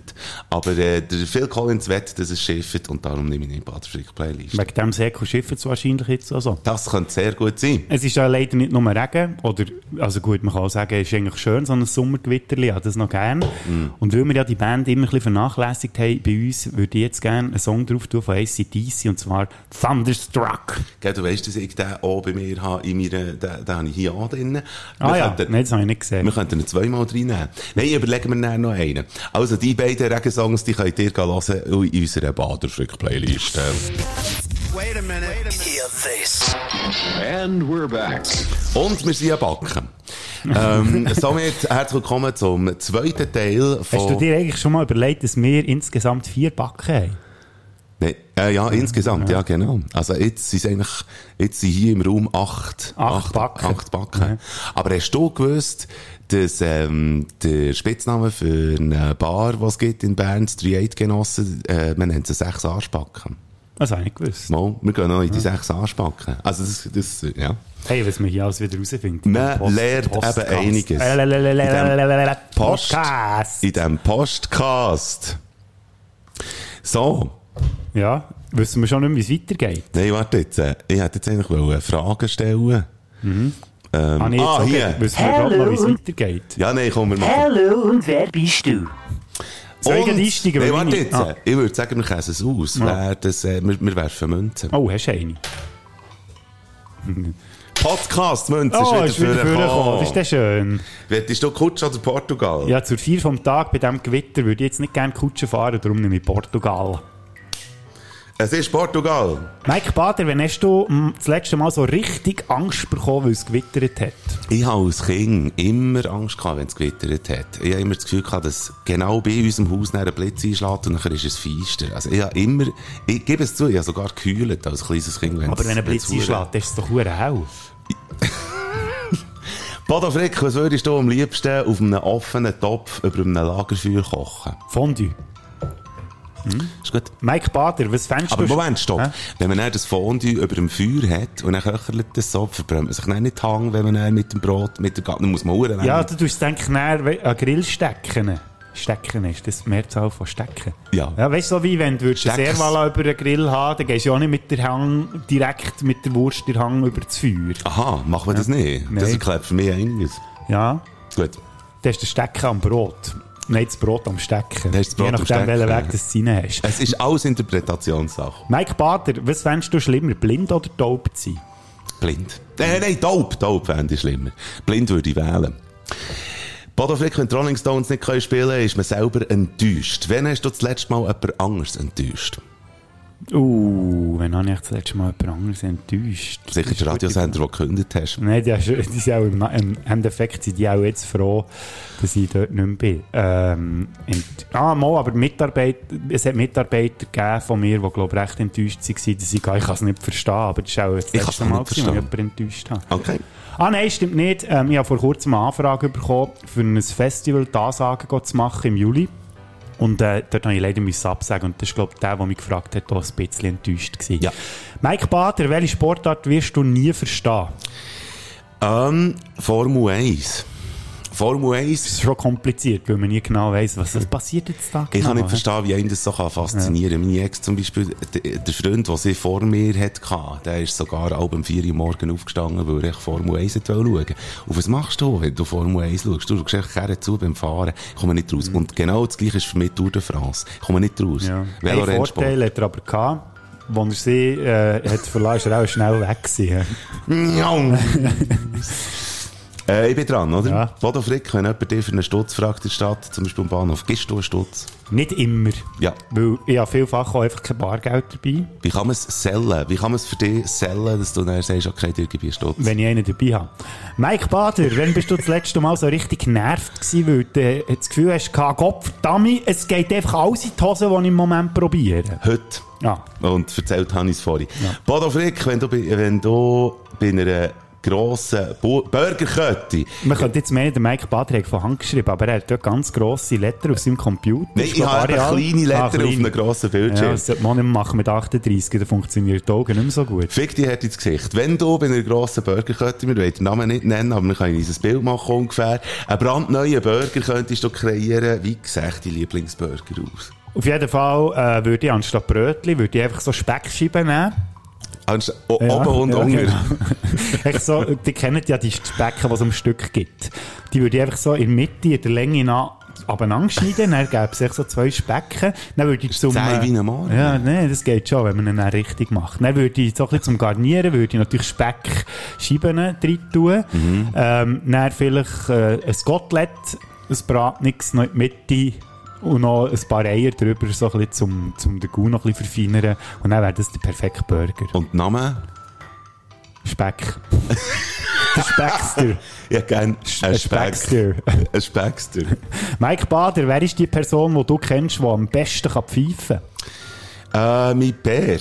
[SPEAKER 3] Aber äh, der Phil Collins wett, dass es schifft und darum nehme ich ihn in die Baderfrick Playlist.
[SPEAKER 1] Wegen dem Säckel schiffen es wahrscheinlich jetzt auch so.
[SPEAKER 3] Das könnte sehr gut sein.
[SPEAKER 1] Es ist ja leider nicht nur Regen, oder, also gut, man kann auch sagen, es ist eigentlich schön, so ein Sommergewitterli, ich habe das noch gern. Und weil wir ja die Band immer ein bisschen vernachlässigt haben bei uns, würde ich jetzt gerne einen Song drauf tun von ACDC, und zwar Thunderstruck.
[SPEAKER 3] Gell, du weißt, dass ich den auch bei mir habe, in meiner, den, den habe ich hier auch drin.
[SPEAKER 1] Ah ja,
[SPEAKER 3] könnten-
[SPEAKER 1] nein, das habe ich nicht gesehen.
[SPEAKER 3] Wir könnten ihn zweimal reinnehmen. Nein, überlegen wir dann noch einen. Also, die beiden Regensongs, die könnt ihr hören in unserer Baderfrick-Playlist.
[SPEAKER 2] Hear this.
[SPEAKER 6] And we're back.
[SPEAKER 3] Und wir sind am Backen. ähm, *laughs* somit herzlich willkommen zum zweiten Teil von...
[SPEAKER 1] Hast du dir eigentlich schon mal überlegt, dass wir insgesamt vier Backen haben?
[SPEAKER 3] Nee, äh, ja, insgesamt, ja. genau. Also jetzt sind eigentlich, jetzt sind hier im Raum acht,
[SPEAKER 1] Acht Backen.
[SPEAKER 3] Acht Backen.
[SPEAKER 1] Ja.
[SPEAKER 3] Aber hast du gewusst, dass ähm, der Spitzname für eine Bar, die es gibt in Bern, die 38 Genossen, äh, man nennt sie sechs Arschbacken.
[SPEAKER 1] Das habe ich nicht gewusst.
[SPEAKER 3] Mal, wir gehen noch in die sechs Arschbacken. Also das, das ja.
[SPEAKER 1] Hey, was wir hier alles wieder rausfinden.
[SPEAKER 3] Man
[SPEAKER 1] Post-
[SPEAKER 3] lernt
[SPEAKER 1] Postcast.
[SPEAKER 3] eben einiges.
[SPEAKER 1] Äh,
[SPEAKER 3] Post,
[SPEAKER 1] Podcast.
[SPEAKER 3] in diesem Postcast. So.
[SPEAKER 1] Ja, wissen wir schon nicht, wie es weitergeht.
[SPEAKER 3] Nein, warte jetzt. äh, Ich hätte jetzt eigentlich wollen Fragen stellen. Ähm,
[SPEAKER 1] ich jetzt
[SPEAKER 3] ah,
[SPEAKER 1] auch
[SPEAKER 3] hier.
[SPEAKER 1] Wissen wir gerade noch, wie es weitergeht.
[SPEAKER 3] Ja, nein, komm, wir machen.
[SPEAKER 4] Hallo und wer bist du?
[SPEAKER 1] Soll ich einsteigen? Weil
[SPEAKER 3] warte jetzt.
[SPEAKER 1] Ah.
[SPEAKER 3] Ich würde sagen, wir käsen es aus.
[SPEAKER 1] Ja.
[SPEAKER 3] Wer das, äh, wir, wir werfen Münzen.
[SPEAKER 1] Oh, hast du eine? *laughs*
[SPEAKER 3] Podcast, Münzen
[SPEAKER 1] Oh,
[SPEAKER 3] ist wieder vorgekommen.
[SPEAKER 1] Das ist der schön.
[SPEAKER 3] Wettest du Kutsch oder Portugal?
[SPEAKER 1] Ja, zur vier vom Tag bei diesem Gewitter würde ich jetzt nicht gerne Kutsche fahren, darum nehme ich Portugal.
[SPEAKER 3] Es ist Portugal.
[SPEAKER 1] Mike Bader, wann hast du mm, das letzte Mal so richtig Angst bekommen, weil es gewittert hat?
[SPEAKER 3] Ich habe als Kind immer Angst gehabt, wenn es gewittert hat. Ich habe immer das Gefühl gehabt, dass genau bei unserem Haus ein Blitz einschlägt und dann ist es feister. Also ich habe immer, ich gebe es zu, ich habe sogar gekühlt als kleines Kind. wenn's-
[SPEAKER 1] Aber wenn ein Blitz einschlägt, ist es doch hure hell. *laughs*
[SPEAKER 3] Bodo Frick, was würdest du am liebsten auf einem offenen Topf über einem Lagerfeuer kochen?
[SPEAKER 1] Fondue.
[SPEAKER 3] Ist gut.
[SPEAKER 1] Mike Bader, was fändest
[SPEAKER 3] Aber
[SPEAKER 1] du?
[SPEAKER 3] Moment, stopp.
[SPEAKER 1] Hä?
[SPEAKER 3] Wenn man dann das Fondue über dem Feuer hat und dann köchelt das so, verbrennt man sich dann nicht Hang, wenn man dann mit dem Brot, mit der dann muss man Uhren
[SPEAKER 1] Ja, du tust näher we- an Grill stecken. Stecken ist das Mehrzahl von Stecken.
[SPEAKER 3] Ja.
[SPEAKER 1] Ja, weißt du, so wie wenn du würdest eine
[SPEAKER 3] Steckers.
[SPEAKER 1] Servala über einen Grill haben, dann gehst du ja auch nicht mit der Hang, direkt mit der Wurst der Hang über das Feuer.
[SPEAKER 3] Aha, machen wir das nicht? Das
[SPEAKER 1] Nein.
[SPEAKER 3] erklärt für mich einiges.
[SPEAKER 1] Ja.
[SPEAKER 3] Gut.
[SPEAKER 1] Das ist der Stecken am Brot. Nein, das Brot am Stecken.
[SPEAKER 3] Das Brot
[SPEAKER 1] Je nachdem, welchen. Weg das du rein hast.
[SPEAKER 3] Es ist alles Interpretationssache.
[SPEAKER 1] Mike Bader, was fändest du schlimmer, blind oder taub zu sein?
[SPEAKER 3] Blind. Äh, nein, taub. Taub fände ich schlimmer. Blind würde ich wählen. Bodo Frick, wenn die Rolling Stones nicht spielen können, ist man selber enttäuscht. Wann hast du das letzte Mal jemand anderes enttäuscht?
[SPEAKER 1] Uh, wenn habe ich das letzte Mal jemand anderes enttäuscht?
[SPEAKER 3] Sicher
[SPEAKER 1] Das ist
[SPEAKER 3] der Radiosender, den du gekündigt hast.
[SPEAKER 1] Nein, die, hast- die sind auch im, im Endeffekt sind die auch jetzt froh, dass ich dort nicht mehr bin. Ähm, ah, mal, aber Mitarbeiter, es hat Mitarbeiter gegeben von mir, die, glaube ich, recht enttäuscht waren, dass ich, ich kann es nicht verstehen, aber das ist auch das letzte Mal, wo ich jemanden enttäuscht habe.
[SPEAKER 3] Okay.
[SPEAKER 1] Ah nein, stimmt nicht. Ähm, ich habe vor kurzem eine Anfrage bekommen, für ein Festival die Ansage zu machen im Juli. Und äh, dort habe ich leider müssen absagen. Und das ist, glaube ich, der, der mich gefragt hat, auch ein bisschen enttäuscht gewesen.
[SPEAKER 3] Ja.
[SPEAKER 1] Mike Bader, welche Sportart wirst du nie verstehen?
[SPEAKER 3] Ähm, Formel 1. Formel 1
[SPEAKER 1] Das ist schon kompliziert, weil man nie genau weiss, was passiert jetzt da
[SPEAKER 3] Ich
[SPEAKER 1] genau.
[SPEAKER 3] kann nicht verstehen, wie einen das so faszinieren kann. Meine Ex zum Beispiel, der, Freund, den sie vor mir hatte, der ist sogar auch um 4 Uhr morgens aufgestanden, weil er Formel 1 wollte schauen. Und was machst du, wenn du Formel 1 schaust? Du schaust echt gerne zu beim Fahren, ich komme nicht raus. Und genau das Gleiche ist für mich Tour de France. Ich komme nicht raus.
[SPEAKER 1] Ja. Ein. Vorteil hat er aber gehabt. Als er sie äh, hat verlassen, ist er auch schnell weg gewesen. *laughs*
[SPEAKER 3] Äh, ich bin dran, oder?
[SPEAKER 1] Ja.
[SPEAKER 3] Bodo Frick, wenn jemand dich für einen Stutz fragt in der Stadt, zum Beispiel am Bahnhof, gibst du einen Stutz?
[SPEAKER 1] Nicht immer.
[SPEAKER 3] Ja.
[SPEAKER 1] Weil ich habe vielfach auch einfach kein Bargeld dabei,
[SPEAKER 3] Wie kann man es sellen? Wie kann man es für dich sellen, dass du dann sagst, okay, dir gebe ich einen Stutz?
[SPEAKER 1] wenn ich einen dabei habe. Mike Bader, wann bist du das letzte Mal so richtig genervt gewesen, weil du äh, das Gefühl hast, Gott verdammt, es geht einfach alles in die Hose, die ich im Moment probiere?
[SPEAKER 3] Heute.
[SPEAKER 1] Ja.
[SPEAKER 3] Und erzählt habe ich es vorhin. Bodo Frick, wenn du, wenn du bei einer grossen Bu- Burgerkette...
[SPEAKER 1] Man könnte jetzt meinen, der Mike hat von Hand geschrieben, aber er hat dort ganz grosse Letter auf seinem Computer.
[SPEAKER 3] Nein, ich
[SPEAKER 1] glaub
[SPEAKER 3] habe kleine Letter
[SPEAKER 1] Ah,
[SPEAKER 3] auf
[SPEAKER 1] kleine.
[SPEAKER 3] einem grossen
[SPEAKER 1] Ja,
[SPEAKER 3] Bildschirm.
[SPEAKER 1] das sollte man nicht machen mit 38, dann funktioniert die Augen nicht mehr so gut.
[SPEAKER 3] Fick die hat ins Gesicht. Wenn du bei einer grossen Burgerkette, wir wollen den Namen nicht nennen, aber wir können uns ein Bild machen ungefähr, einen brandneuen Burger könntest du kreieren, wie sieht dein Lieblingsburger aus?
[SPEAKER 1] Auf jeden Fall äh, würde ich anstatt Brötchen würde ich einfach so Speckscheiben nehmen.
[SPEAKER 3] Anst o-
[SPEAKER 1] Ja,
[SPEAKER 3] oben und
[SPEAKER 1] ja,
[SPEAKER 3] unten.
[SPEAKER 1] genau. *laughs* So, die kennen ja die Specken, die es am Stück gibt. Die würde ich einfach so in der Mitte, in der Länge nach abeinander schneiden, dann gäbe es so zwei Specken. Dann würde ich zum...
[SPEAKER 3] zäh wie ein Morgen.
[SPEAKER 1] Ja, nein, das geht schon, wenn man ihn dann richtig macht. Dann würde ich so ein bisschen zum Garnieren, würde ich natürlich Speckscheiben rein tun.
[SPEAKER 3] Mhm.
[SPEAKER 1] Ähm, dann vielleicht äh, ein Kotelett, ein Bratnix noch in die Mitte und noch ein paar Eier drüber, so ein bisschen zum, zum den Gau noch ein bisschen verfeinern. Und dann wäre das der perfekte Burger.
[SPEAKER 3] Und Name?
[SPEAKER 1] Speck. *laughs* der Speckster. *laughs*
[SPEAKER 3] Ja, gern.
[SPEAKER 1] Ein Speckster. *laughs*
[SPEAKER 3] Ein Speckster.
[SPEAKER 1] Mike Bader, wer ist die Person, die du kennst, die am besten kann pfeifen kann?
[SPEAKER 3] Äh, mein Bär.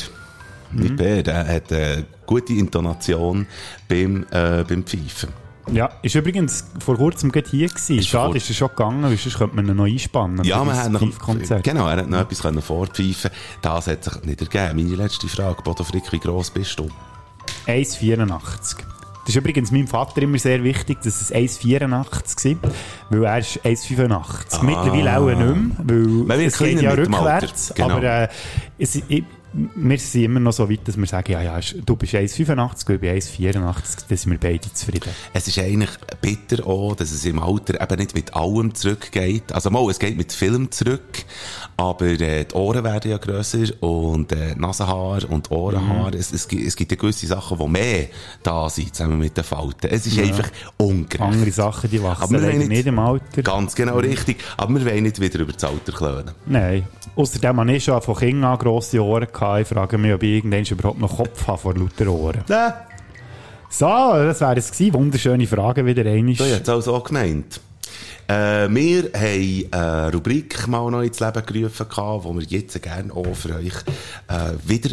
[SPEAKER 1] Mhm.
[SPEAKER 3] Mein Bär, der hat eine gute Intonation beim, äh, beim Pfeifen.
[SPEAKER 1] Ja, ist übrigens vor kurzem gerade hier gewesen. Schade,
[SPEAKER 3] vor-
[SPEAKER 1] ist er schon gegangen, weil sonst könnte man ihn noch einspannen.
[SPEAKER 3] Ja, man hat noch, genau, er hat noch etwas können vorpfeifen Das hat sich nicht ergeben. Meine letzte Frage, Bodo Frick, wie gross bist du?
[SPEAKER 1] 1,84. Das ist übrigens meinem Vater immer sehr wichtig, dass es 1,84 war, weil er ist 1,85. Mittlerweile auch nicht mehr, weil
[SPEAKER 3] Ah. Man
[SPEAKER 1] es geht ja rückwärts.
[SPEAKER 3] Genau.
[SPEAKER 1] Aber äh, es, ich, wir sind immer noch so weit, dass wir sagen, ja, ja, du bist 1,85, ich bin 1,84, dann sind wir beide zufrieden.
[SPEAKER 3] Es ist eigentlich bitter auch, dass es im Alter eben nicht mit allem zurückgeht. Also mal, es geht mit Film zurück, aber äh, die Ohren werden ja grösser und äh, Nasenhaar und Ohrenhaar. Es, es, gibt, es gibt ja gewisse Sachen, die mehr da sind, zusammen mit den Falten. Es ist einfach ungerecht.
[SPEAKER 1] Andere Sachen, die wachsen
[SPEAKER 3] Aber wir
[SPEAKER 1] nicht,
[SPEAKER 3] nicht-
[SPEAKER 1] im Alter.
[SPEAKER 3] Ganz genau richtig. Aber wir wollen nicht wieder über das Alter klönen.
[SPEAKER 1] Nein. Außerdem habe ich schon von Kindern an grosse Ohren gehabt. Ich frage mich, ob ich irgendwann überhaupt noch Kopf habe vor lauter Ohren.
[SPEAKER 3] Nein.
[SPEAKER 1] So, das wäre es gewesen. Wunderschöne Frage wieder einmal.
[SPEAKER 3] Du hast es also auch gemeint. Äh, wir haben eine Rubrik mal noch ins Leben gerufen, die wir jetzt gerne auch für euch äh, wieder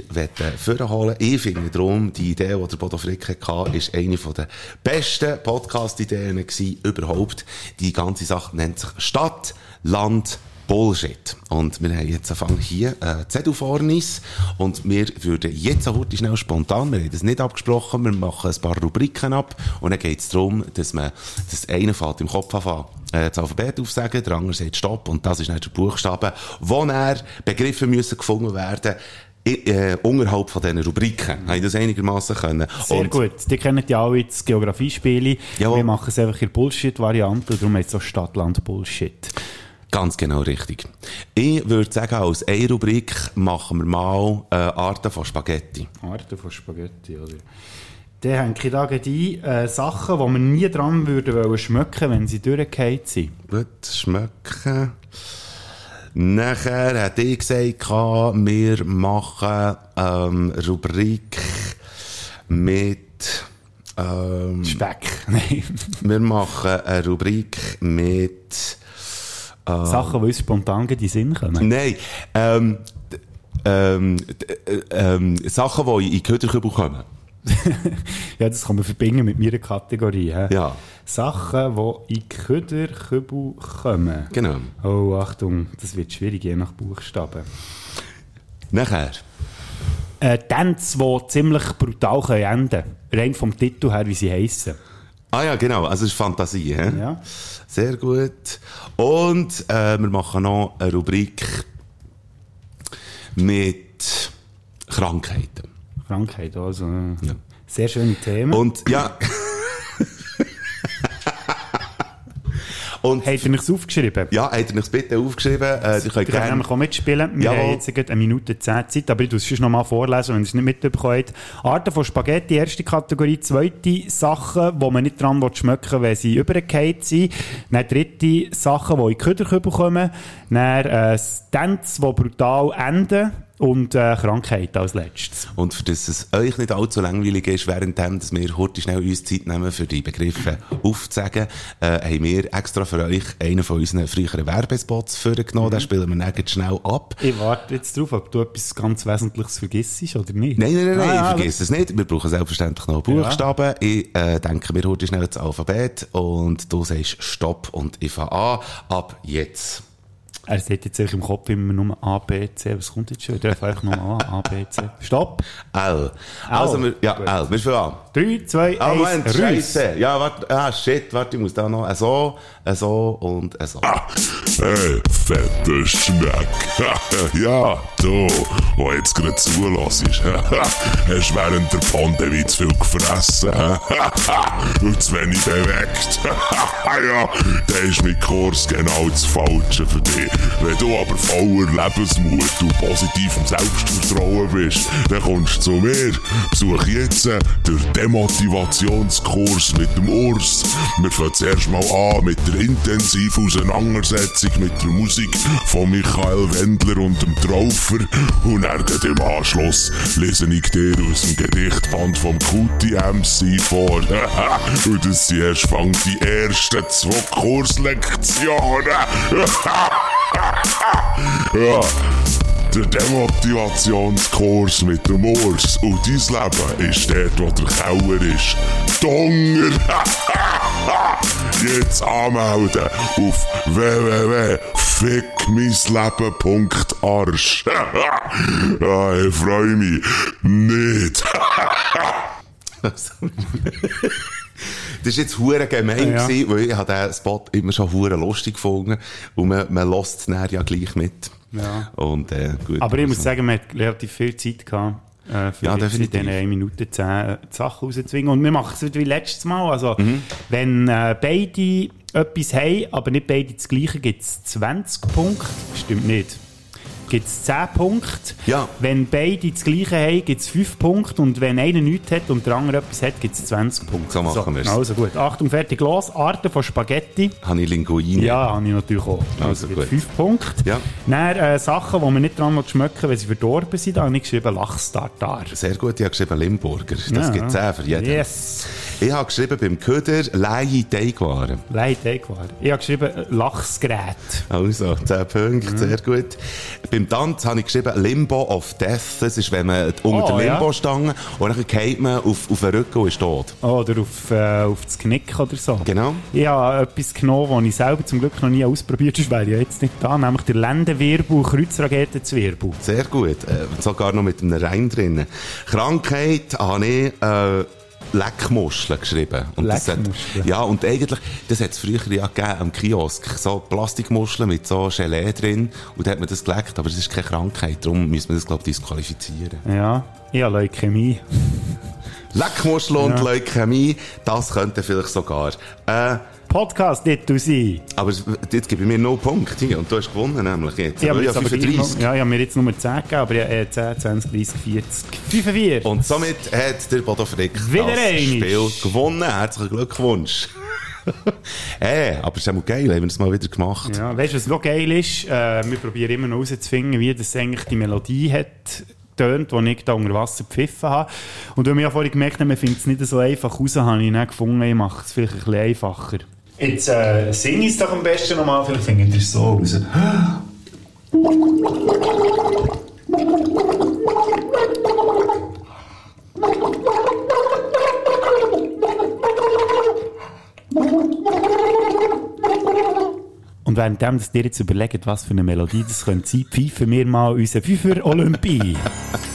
[SPEAKER 3] vorholen Ich finde darum, die Idee, die der Bodo Frick hatte, ist eine der besten Podcast-Ideen überhaupt. Die ganze Sache nennt sich Stadt, Land, Bullshit. Und wir haben jetzt angefangen hier äh, Zettel vor uns und wir würden jetzt heute schnell spontan, wir haben das nicht abgesprochen, wir machen ein paar Rubriken ab und dann geht es darum, dass man das eine fährt im Kopf anfängt, äh, das Alphabet aufsagen, der andere sagt Stopp und das ist dann der Buchstabe, wo dann Begriffe müssen gefunden werden äh, unterhalb von diesen Rubriken. Haben das einigermaßen können.
[SPEAKER 1] Sehr
[SPEAKER 3] Und-
[SPEAKER 1] gut. Die kennen ja alle das Geografiespiel.
[SPEAKER 3] Jawohl.
[SPEAKER 1] Wir machen es einfach in Bullshit-Variante darum es so Stadtland-Bullshit.
[SPEAKER 3] Ganz genau richtig. Ich würde sagen, als eine Rubrik machen wir mal äh, Arten von Spaghetti.
[SPEAKER 1] Arten von Spaghetti, oder? Dann hänge ich da ein, äh, Sachen, die wir nie dran würden wollen schmecken, wenn sie durchgefallen sind.
[SPEAKER 3] Gut, schmecken. Nachher hat ich gesagt, wir machen ähm, Rubrik mit... Ähm,
[SPEAKER 1] Speck. *laughs* Nein.
[SPEAKER 3] wir machen eine Rubrik mit...
[SPEAKER 1] Sachen, die uns spontan in den Sinn kommen.
[SPEAKER 3] Nein, ähm, ähm, äh, ähm, Sachen, die in Köderkübel kommen. *laughs*
[SPEAKER 1] Ja, das kann man verbinden mit meiner Kategorie. hä?
[SPEAKER 3] Ja.
[SPEAKER 1] Sachen, die in Köderkübel kommen.
[SPEAKER 3] Genau.
[SPEAKER 1] Oh, Achtung, das wird schwierig, je nach Buchstaben.
[SPEAKER 3] Nachher.
[SPEAKER 1] Äh, Tänze, die ziemlich brutal können enden Rein vom Titel her, wie sie heissen.
[SPEAKER 3] Ah ja, genau, also es ist Fantasie. He?
[SPEAKER 1] Ja.
[SPEAKER 3] Sehr gut. Und äh, wir machen noch eine Rubrik mit Krankheiten.
[SPEAKER 1] Krankheit, also. äh,
[SPEAKER 3] Ja.
[SPEAKER 1] Sehr schöne Themen.
[SPEAKER 3] Und ja. *laughs* Und
[SPEAKER 1] Habt ihr nichts aufgeschrieben?
[SPEAKER 3] ja, habt ihr euch bitte aufgeschrieben? Äh, Ihr könnt gerne
[SPEAKER 1] nämlich auch mitspielen. Wir
[SPEAKER 3] Jawohl.
[SPEAKER 1] haben jetzt eine Minute zehn Zeit, aber ich tue es noch mal vorlesen, wenn ihr es nicht mitbekommen habt. Arten von Spaghetti, erste Kategorie. Zweite Sachen, wo man nicht dran will schmecken wenn sie übergekehrt sind. Dann dritte Sachen, die in die Köderkübel kommen. Dann äh, Tänze, die brutal enden. Und äh, Krankheit als letztes.
[SPEAKER 3] Und für das es euch nicht allzu langweilig ist, währenddem, dass wir heute schnell uns Zeit nehmen, für die Begriffe aufzuzeigen, äh, haben wir extra für euch einen von unseren früheren Werbespots vorgenommen. Den spielen wir dann schnell ab.
[SPEAKER 1] Ich warte jetzt drauf, ob du etwas ganz Wesentliches vergisst oder nicht.
[SPEAKER 3] Nein, nein, nein, nein,
[SPEAKER 1] Ah,
[SPEAKER 3] ich
[SPEAKER 1] ja,
[SPEAKER 3] vergesse es nicht. Wir brauchen selbstverständlich noch Buchstaben. Ich äh, denke, wir heute schnell das Alphabet und du sagst Stopp und ich fange an. Ab jetzt.
[SPEAKER 1] Er sagt jetzt eigentlich im Kopf immer nur A, B, C. Was kommt jetzt schon? Ich darf einfach nur A, A, B, C. Stopp!
[SPEAKER 3] L. Also, wir, ja,
[SPEAKER 1] Gut.
[SPEAKER 3] L. Wir fangen an.
[SPEAKER 1] 3, 2,
[SPEAKER 3] Ah,
[SPEAKER 1] 1,
[SPEAKER 3] Moment,
[SPEAKER 1] Rüss!
[SPEAKER 3] Scheisse. Ja, warte, ah, shit, warte, ich muss da noch so, so und so.
[SPEAKER 7] Hey, fetter Schneck. *laughs* ja, du, wo jetzt gerade zulässt. *laughs* Hast während der Pandemie zu viel gefressen. *laughs* Und zu wenig bewegt. ja, dann ist mein Kurs genau das Falsche für dich. Wenn du aber voller Lebensmut und positivem Selbstvertrauen bist, dann kommst du zu mir. Besuch jetzt äh, den Demotivationskurs mit dem Urs. Wir fangen zuerst mal an mit der intensiven Auseinandersetzung mit der Musik von Michael Wendler und dem Traufer. Und dann im Anschluss lese ich dir aus dem Gedichtband vom Kuti MC vor. *laughs* und das sind erst die ersten zwei Kurslektionen. *laughs* ja. Der Demotivationskurs mit dem Urs und dein Leben ist dort, wo der Keller ist. Donger! *laughs* Jetzt anmelden auf www.fickmisleben.arsch *laughs* ah, Ich freue mich nicht. *laughs*
[SPEAKER 3] Das ist jetzt hure gemein
[SPEAKER 1] Ja.
[SPEAKER 3] weil ich den Spot immer schon hure lustig gefunden und man, man lässt es dann ja gleich mit.
[SPEAKER 1] Ja.
[SPEAKER 3] Und, äh, gut.
[SPEAKER 1] Aber ich muss
[SPEAKER 3] also.
[SPEAKER 1] sagen, man hat relativ viel Zeit gehabt, äh, für
[SPEAKER 3] Ja,
[SPEAKER 1] jetzt in
[SPEAKER 3] definitiv.
[SPEAKER 1] diesen 1 Minute 10 äh, die Sachen rauszuzwingen. Und wir machen es wieder wie letztes Mal. Also,
[SPEAKER 3] Mhm.
[SPEAKER 1] wenn äh, beide etwas haben, aber nicht beide das Gleiche, gibt es 20 Punkte. Stimmt nicht. Gibt es 10 Punkte.
[SPEAKER 3] Ja.
[SPEAKER 1] Wenn beide das Gleiche haben, gibt es 5 Punkte. Und wenn einer nichts hat und der andere etwas hat, gibt es 20 Punkte.
[SPEAKER 3] So machen wir's.
[SPEAKER 1] Also gut. Achtung, fertig, los. Arten von Spaghetti.
[SPEAKER 3] Habe ich Linguine?
[SPEAKER 1] Ja, habe ich natürlich auch.
[SPEAKER 3] Also
[SPEAKER 1] gibt
[SPEAKER 3] gut.
[SPEAKER 1] Fünf Punkte.
[SPEAKER 3] Ja.
[SPEAKER 1] Dann äh, Sachen, die man nicht dran schmecken wenn sie verdorben sind, da habe ich geschrieben Lachstartar.
[SPEAKER 3] Sehr gut, ich habe geschrieben Limburger. Das
[SPEAKER 1] Ja.
[SPEAKER 3] gibt 10 für jeden.
[SPEAKER 1] Yes.
[SPEAKER 3] Ich habe geschrieben beim Köder Laie Teigwaren.
[SPEAKER 1] Leid, war. Ich habe geschrieben Lachsgerät.
[SPEAKER 3] Also, 10 Punkte, sehr gut. Beim Tanz habe ich geschrieben Limbo of Death. Das ist, wenn man unter
[SPEAKER 1] Oh,
[SPEAKER 3] der
[SPEAKER 1] ja.
[SPEAKER 3] Limbo-Stange und dann geht man auf, auf den Rücken und ist tot.
[SPEAKER 1] Oder auf, äh, auf das Knick oder so.
[SPEAKER 3] Genau.
[SPEAKER 1] Ich habe etwas genommen, das ich selber zum Glück noch nie ausprobiert habe, wäre ja jetzt nicht da, nämlich der Lendenwirbel, Kreuzraketenzwirbel.
[SPEAKER 3] Sehr gut. Äh, sogar noch mit einem Reim drin. Krankheit habe ich äh, Leckmuscheln geschrieben. Und das hat-
[SPEAKER 1] Leckmuscheln?
[SPEAKER 3] ja, und eigentlich, das hat es früher ja gegeben am Kiosk. So Plastikmuscheln mit so Gelee drin. Und da hat man das geleckt, aber es ist keine Krankheit. Darum müssen wir das, glaube ich, disqualifizieren.
[SPEAKER 1] Ja, ich habe Leukämie.
[SPEAKER 3] Leckmuscheln und
[SPEAKER 1] Ja.
[SPEAKER 3] Leukämie, das könnte vielleicht sogar. Äh,
[SPEAKER 1] Podcast nicht du sein.
[SPEAKER 3] aber jetzt gebe ich mir null Punkte hier. Und du hast gewonnen, nämlich jetzt.
[SPEAKER 1] Jetzt aber
[SPEAKER 3] habe
[SPEAKER 1] gleich
[SPEAKER 3] 35.
[SPEAKER 1] noch, ja, ich habe mir jetzt nur 10 gegeben, aber ja, äh, 10, 20, 30, 40, 45.
[SPEAKER 3] Und somit hat der Bodo Frick
[SPEAKER 1] Wieder
[SPEAKER 3] das
[SPEAKER 1] einmal.
[SPEAKER 3] Spiel gewonnen. Herzlichen Glückwunsch. *laughs* äh, aber es ist auch geil, haben wir das mal wieder gemacht.
[SPEAKER 1] Ja, weißt du, was noch geil ist? Äh, wir probieren immer noch herauszufinden, wie das eigentlich die Melodie hat tönt, die ich da unter Wasser gepfiffen habe. Und weil wir ja vorhin gemerkt haben, man findet es nicht so einfach raus, habe ich dann gefunden, ich mache es vielleicht ein bisschen einfacher.
[SPEAKER 5] Jetzt äh, sing ich es doch am besten nochmal, vielleicht findet ihr es so raus.
[SPEAKER 1] Und währenddem, dass ihr jetzt überlegt, was für eine Melodie das könnte sein, pfeifen wir mal unseren Fünfer Olympie.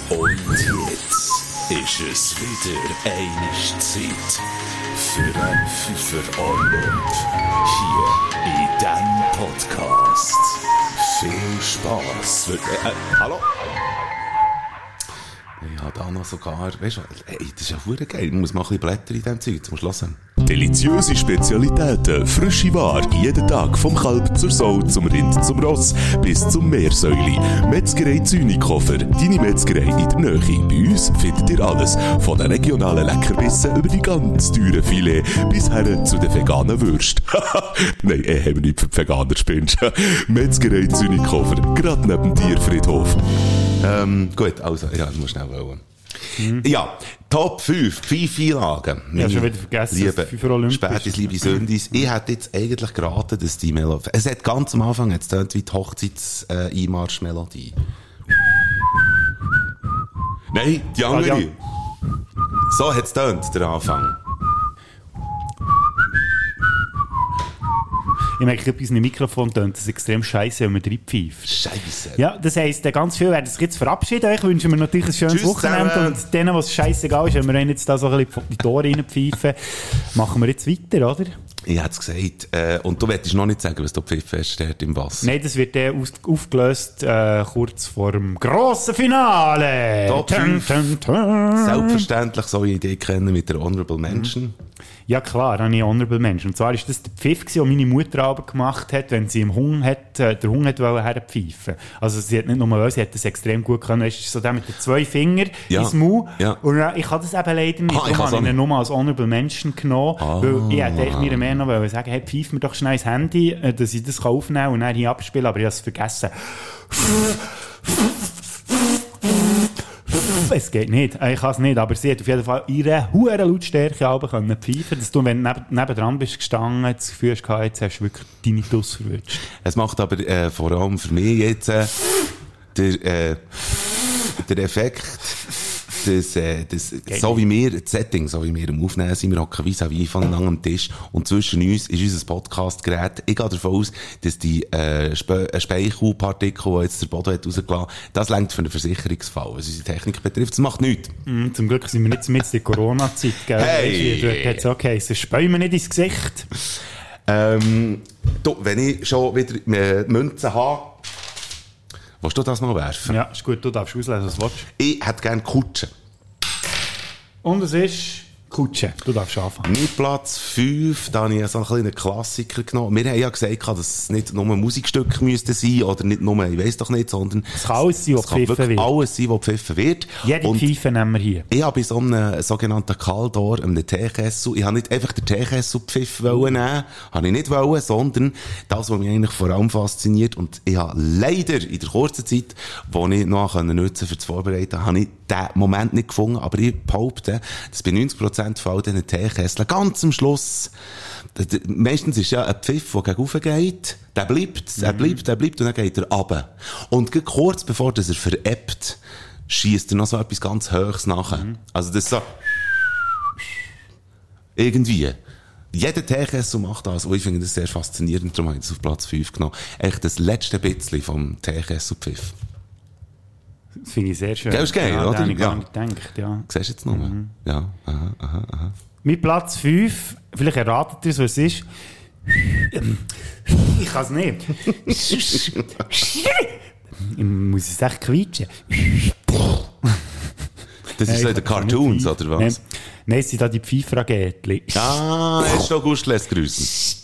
[SPEAKER 2] Und jetzt ist es wieder eine Zeit für ein Pfeffer Olymp. Hier in diesem Podcast. Viel Spaß. Äh, äh, hallo?
[SPEAKER 3] Habe da noch sogar, weißt du, ey, das ist ja verdammt geil. Ich muss mal ein bisschen blättern in diesem Zeug, jetzt musst.
[SPEAKER 2] Deliziöse Spezialitäten, frische Ware, jeden Tag vom Kalb zur Sau, zum Rind, zum Ross bis zum Meersäuli. Metzgerei Zünikofer, deine Metzgerei in der Nähe. Bei uns findet ihr alles, von den regionalen Leckerbissen über die ganz teuren Filet bis her zu den veganen Würsten. *laughs* Nein, eh haben wir nicht für die Veganer, spinnst *laughs* Metzgerei Zünikofer, gerade neben dem Tierfriedhof.
[SPEAKER 3] Ähm, gut, also, ja, du musst schnell wollen. Ja, Top 5 Pfeifeinlagen.
[SPEAKER 1] Ja, schon wieder vergessen,
[SPEAKER 3] Liebe,
[SPEAKER 1] das Fünfer Olympisch.
[SPEAKER 3] Spätes, liebe Sündis. Ich hätte jetzt eigentlich geraten, dass die Melodie... Es hat ganz am Anfang jetzt tönt wie die Hochzeits-Einmarsch-Melodie. Nein, die andere.
[SPEAKER 1] Ah, ja.
[SPEAKER 3] So hat es tönt, der Anfang.
[SPEAKER 1] Ich merke, bei unserem Mikrofon tönt das extrem scheiße, wenn man reinpfeift.
[SPEAKER 3] Scheisse.
[SPEAKER 1] Ja, das heisst, ganz viel werden sich jetzt verabschieden. Ich wünsche mir natürlich ein schönes
[SPEAKER 3] Tschüss
[SPEAKER 1] Wochenende.
[SPEAKER 3] zusammen.
[SPEAKER 1] Und denen, was scheißegal ist, wenn wir jetzt da so ein bisschen die Tore reinpfeifen, machen wir jetzt weiter, oder?
[SPEAKER 3] Ich hätte es gesagt. Äh, und du wolltest noch nicht sagen, was du pfiff dort im Wasser.
[SPEAKER 1] Nein, das wird dann aufgelöst äh, kurz vor dem grossen Finale.
[SPEAKER 3] Top fünf.
[SPEAKER 1] tum, tum.
[SPEAKER 3] Selbstverständlich soll ich die kennen mit der Honorable Mention.
[SPEAKER 1] Ja klar, habe ich Honorable Mensch. Und zwar ist das der Pfiff, den meine Mutter aber gemacht hat, wenn sie im Hung hat, äh, der Hung hat wollen herpfeifen. Also sie hat nicht nur wollen, sie hat das extrem gut können. Es ist so der mit den zwei Fingern
[SPEAKER 3] Ja.
[SPEAKER 1] ins Maul.
[SPEAKER 3] Ja.
[SPEAKER 1] Und äh, ich habe das eben leider nicht.
[SPEAKER 3] Ah, ich
[SPEAKER 1] habe ihn nur als Honorable Menschen genommen. Weil ich hätte mir mehr noch wollen sagen, hey, pfeif mir doch schnell ins Handy, äh, dass ich das aufnehmen kann und dann hier abspielen, aber ich habe es vergessen. Es geht nicht. Ich kann es nicht. Aber sie hat auf jeden Fall ihre hohe Lautstärke aber können pfeifen, dass du, wenn du neben, nebendran bist gestanden, das Gefühl hast, jetzt hast du wirklich deine Tuss verwünscht.
[SPEAKER 3] Es macht aber äh, vor allem für mich jetzt äh, der, äh, der Effekt, dass, äh, das, so wie wir, das Setting, so wie wir im Aufnehmen sind, wir hocken vis-à-vis voneinander am Tisch und zwischen uns ist unser Podcast-Gerät. Ich gehe davon aus, dass die äh, Spe äh, Speichelpartikel, die jetzt der Boden hat rausgelassen, das längt für einen Versicherungsfall, was unsere Technik betrifft. Das macht nichts.
[SPEAKER 1] Mm, Zum Glück sind wir nicht mit in der Corona-Zeit, gell?
[SPEAKER 3] Hey!
[SPEAKER 1] Dort hat es okay, so späuen wir nicht ins Gesicht.
[SPEAKER 3] Ähm, du, wenn ich schon wieder äh, Münzen habe, willst du das mal werfen?
[SPEAKER 1] Ja, ist gut, du darfst auslesen, was du willst.
[SPEAKER 3] Ich hätte gerne Kutsche.
[SPEAKER 1] Und es ist Kutsche. Du darfst anfangen.
[SPEAKER 3] Mein Platz 5, da habe ich so einen kleinen Klassiker genommen. Wir haben ja gesagt, dass es nicht nur Musikstücke müssten sein oder nicht nur, ich weiß doch nicht, sondern
[SPEAKER 1] Es kann alles sein, was
[SPEAKER 3] wirklich
[SPEAKER 1] wird.
[SPEAKER 3] alles sein, was gepfiffen wird.
[SPEAKER 1] Jede
[SPEAKER 3] Und
[SPEAKER 1] Pfeife nehmen wir hier.
[SPEAKER 3] ich habe bei so einem sogenannten Kaldor, einem Teekessel, ich habe nicht einfach den Teekessel-Pfiff wollen nehmen, habe ich nicht wollen, sondern das, was mich eigentlich vor allem fasziniert, und ich habe leider in der kurzen Zeit, die ich noch nutzen konnte, für das Vorbereiten, habe ich den Moment nicht gefunden, aber ich behaupte, dass bei 90% von all diesen Teekesseln ganz am Schluss, meistens ist ja ein Pfiff, der gegen geht, der bleibt, der bleibt, der bleibt, und dann geht er runter. Und kurz bevor dass er verebbt, schießt er noch so etwas ganz Höchstes nachher. Also das ist so, irgendwie. Jeder Teekessel macht das, und ich finde das sehr faszinierend, darum habe ich das auf Platz 5 genommen. Echt das letzte bisschen vom Teekesselpfiff.
[SPEAKER 1] Das finde ich sehr schön.
[SPEAKER 3] Gell, ist geil,
[SPEAKER 1] ja,
[SPEAKER 3] oder?
[SPEAKER 1] habe ich
[SPEAKER 3] Ja.
[SPEAKER 1] gar nicht gedacht, ja.
[SPEAKER 3] Siehst du jetzt noch? Ja, aha, aha, aha.
[SPEAKER 1] Mein Platz 5, vielleicht erratet ihr es, was es ist. Ich kann es nicht. Ich muss es echt quietschen.
[SPEAKER 3] Das ist so in den Cartoons, oder was?
[SPEAKER 1] Nein, nein es sind da die Pfeifragetli.
[SPEAKER 3] Ah, hast du August lässt grüßen.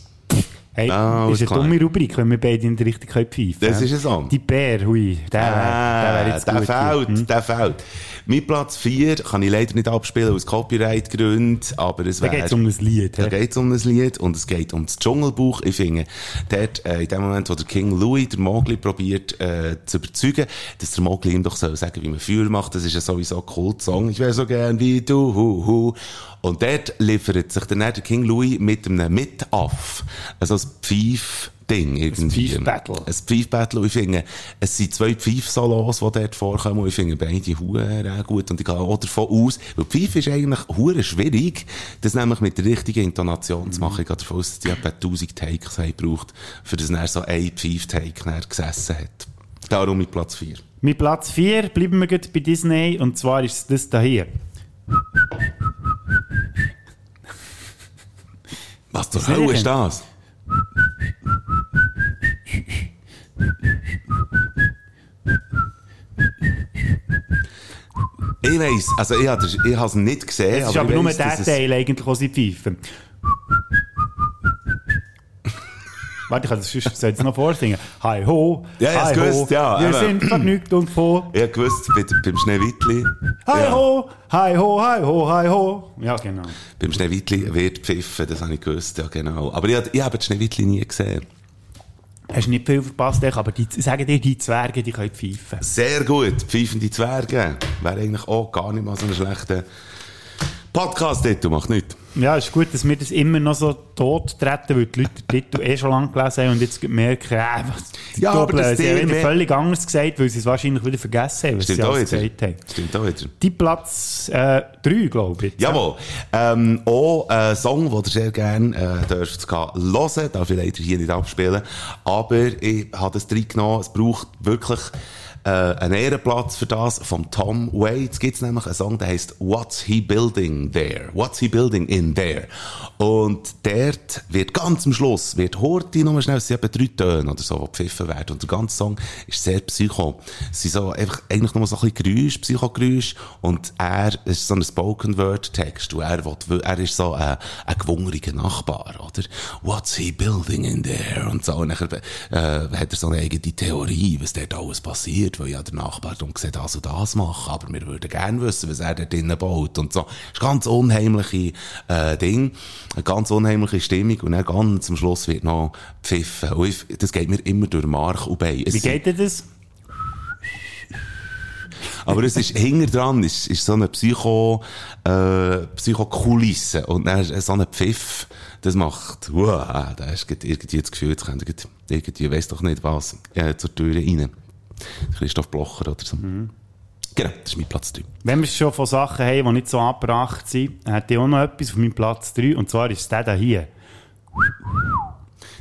[SPEAKER 1] Hey,
[SPEAKER 3] Ah,
[SPEAKER 1] ist
[SPEAKER 3] alles
[SPEAKER 1] eine dumme Rubrik, wenn wir beide in die Richtung können pfeifen
[SPEAKER 3] Das
[SPEAKER 1] hä?
[SPEAKER 3] ist es so.
[SPEAKER 1] Die Bär, hui, der, wär- der wäre
[SPEAKER 3] Ah,
[SPEAKER 1] jetzt
[SPEAKER 3] der
[SPEAKER 1] gut
[SPEAKER 3] fällt,
[SPEAKER 1] Hm?
[SPEAKER 3] der fällt. Mein Platz 4 kann ich leider nicht abspielen aus Copyright-Gründen, aber es
[SPEAKER 1] Da
[SPEAKER 3] wäre...
[SPEAKER 1] geht es um ein Lied.
[SPEAKER 3] Da
[SPEAKER 1] hä?
[SPEAKER 3] geht es um ein Lied und es geht um das Dschungelbuch. Ich finde, dort, äh, in dem Moment, wo der King Louis der Mowgli probiert äh, zu überzeugen, dass der Mowgli ihm doch soll sagen, wie man Feuer macht, das ist ja sowieso ein Kult-Song. Ich wäre so gern wie du, hu, hu. Und dort liefert sich dann der King Louis mit einem Mit-Aff, also ein Pfeif, Ding irgendwie.
[SPEAKER 1] Pfeif-Battle.
[SPEAKER 3] Ein Pfeif-Battle. Ich finde, es sind zwei Pfeif-Solos, die dort vorkommen. Und ich finde beide Huren gut. Und ich gehe auch davon aus, weil Pfeif ist eigentlich Huren schwierig, das nämlich mit der richtigen Intonation zu machen. Ich gehe davon aus, dass die etwa 1000 Takes haben gebraucht, für das dann so ein Pfeif-Take gesessen hat. Darum mit Platz 4.
[SPEAKER 1] Mit Platz 4 bleiben wir bei Disney und zwar ist das hier.
[SPEAKER 3] Was zur Hölle ist das? Ich weiss, also ich habe es nicht gesehen,
[SPEAKER 1] Es ist aber
[SPEAKER 3] ich
[SPEAKER 1] nur der Teil eigentlich, wo sie pfeifen. Warte, ich kann das sonst- soll ich es noch vorsingen. Hi ho,
[SPEAKER 3] Ja, ich
[SPEAKER 1] hi ho,
[SPEAKER 3] gewusst, ja,
[SPEAKER 1] wir
[SPEAKER 3] eben.
[SPEAKER 1] sind vergnügt und froh.
[SPEAKER 3] Ich habe gewusst, bei, beim Schneewittli.
[SPEAKER 1] Hi
[SPEAKER 3] ja,
[SPEAKER 1] ho, hi ho, hi ho, hi ho. Ja, genau.
[SPEAKER 3] Beim Schneewittli wird pfiffen, das habe ich gewusst, ja genau. Aber ich, ich habe das Schneewittli nie gesehen.
[SPEAKER 1] Hast nicht viel verpasst, aber die, sagen dir, die Zwerge, die können pfeifen.
[SPEAKER 3] Sehr gut, pfeifende Zwerge. Wäre eigentlich auch gar nicht mal so ein schlechter Podcast-Titel, macht nichts.
[SPEAKER 1] Ja, es ist gut, dass wir das immer noch so tot treten, weil die Leute den Titel eh schon lange gelesen haben und jetzt merken, äh, was,
[SPEAKER 3] Ja, aber das
[SPEAKER 1] sie haben völlig anders gesagt, weil sie es wahrscheinlich wieder vergessen haben, was
[SPEAKER 3] Stimmt
[SPEAKER 1] sie alles
[SPEAKER 3] wieder.
[SPEAKER 1] gesagt haben.
[SPEAKER 3] Stimmt auch wieder.
[SPEAKER 1] Die Platz äh, 3, glaube ich. jetzt,
[SPEAKER 3] Jawohl. Ähm, auch ein Song, den ihr sehr gerne äh, dürft hören. Darf ich leider hier nicht abspielen. Aber ich habe das reingenommen. Es braucht wirklich äh, einen Ehrenplatz für das vom Tom Waits. Gibt es nämlich einen Song, der heißt What's He Building There? What's He Building in There? Und dort wird ganz am Schluss, wird Horti nur schnell, es sind etwa drei Töne oder so, die gepfiffen werden. Und der ganze Song ist sehr psycho. Es sind so einfach, eigentlich nur so ein bisschen Geräusch, Psychogeräusch. Und er ist so ein Spoken-Word-Text. Und er, will, er ist so ein, ein gewungeriger Nachbar, oder? What's he building in there? Und so. Und dann äh, hat er so eine eigene Theorie, was dort alles passiert, weil ja der Nachbar darum sieht, das und das machen. Aber wir würden gerne wissen, was er dort drinnen baut. Und so. Das ist ein ganz unheimliche äh, Ding. Eine ganz unheimliche Stimmung. Und dann ganz am Schluss wird noch pfiffen. Und ich, das geht mir immer durch Mark und Bein. Es
[SPEAKER 1] Wie geht denn das?
[SPEAKER 3] aber es ist, hinter dran ist, ist so eine Psycho, äh, Psychokulisse. Und dann ist so ein Pfiff, das macht, wow, da hast du irgendwie das Gefühl, jetzt irgendwie, irgendwie, weiss doch nicht was, äh, zur Tür rein. Christoph Blocher oder so. Genau, das ist mein Platz 3.
[SPEAKER 1] Wenn wir schon von Sachen haben, die nicht so angebracht sind, hätte ich auch noch etwas auf meinem Platz 3, und zwar ist der da hier.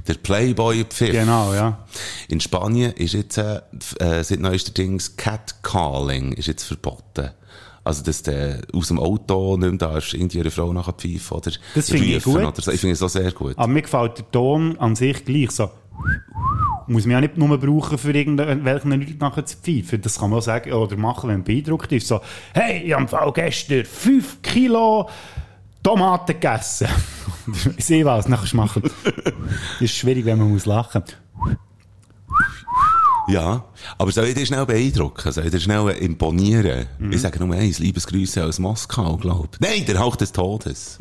[SPEAKER 3] Der Playboy-Pfiff.
[SPEAKER 1] Genau, ja.
[SPEAKER 3] In Spanien ist jetzt, äh, äh, seit neuestens Catcalling ist jetzt verboten. Also, dass du aus dem Auto nicht mehr darfst, irgendwie eine Frau nachher pfeifen oder
[SPEAKER 1] Das finde ich gut.
[SPEAKER 3] Oder so. Ich finde es auch sehr gut.
[SPEAKER 1] Aber mir gefällt der Ton an sich gleich so. Muss man ja nicht nur brauchen, für irgendwelchen Leuten nachher zu pfeifen. Das kann man auch sagen oder machen, wenn man beeindruckt ist. So, hey, ich habe Fall gestern 5 Kilo Tomaten gegessen. *laughs* ich sehe was, nachher machen. Das ist schwierig, wenn man muss lachen
[SPEAKER 3] Ja, aber soll ich dir schnell beeindrucken? Soll ich dir schnell imponieren?
[SPEAKER 1] Mhm.
[SPEAKER 3] Ich sage nur eins, Liebesgrüße aus Moskau, glaub. Nein, der Hauch des Todes.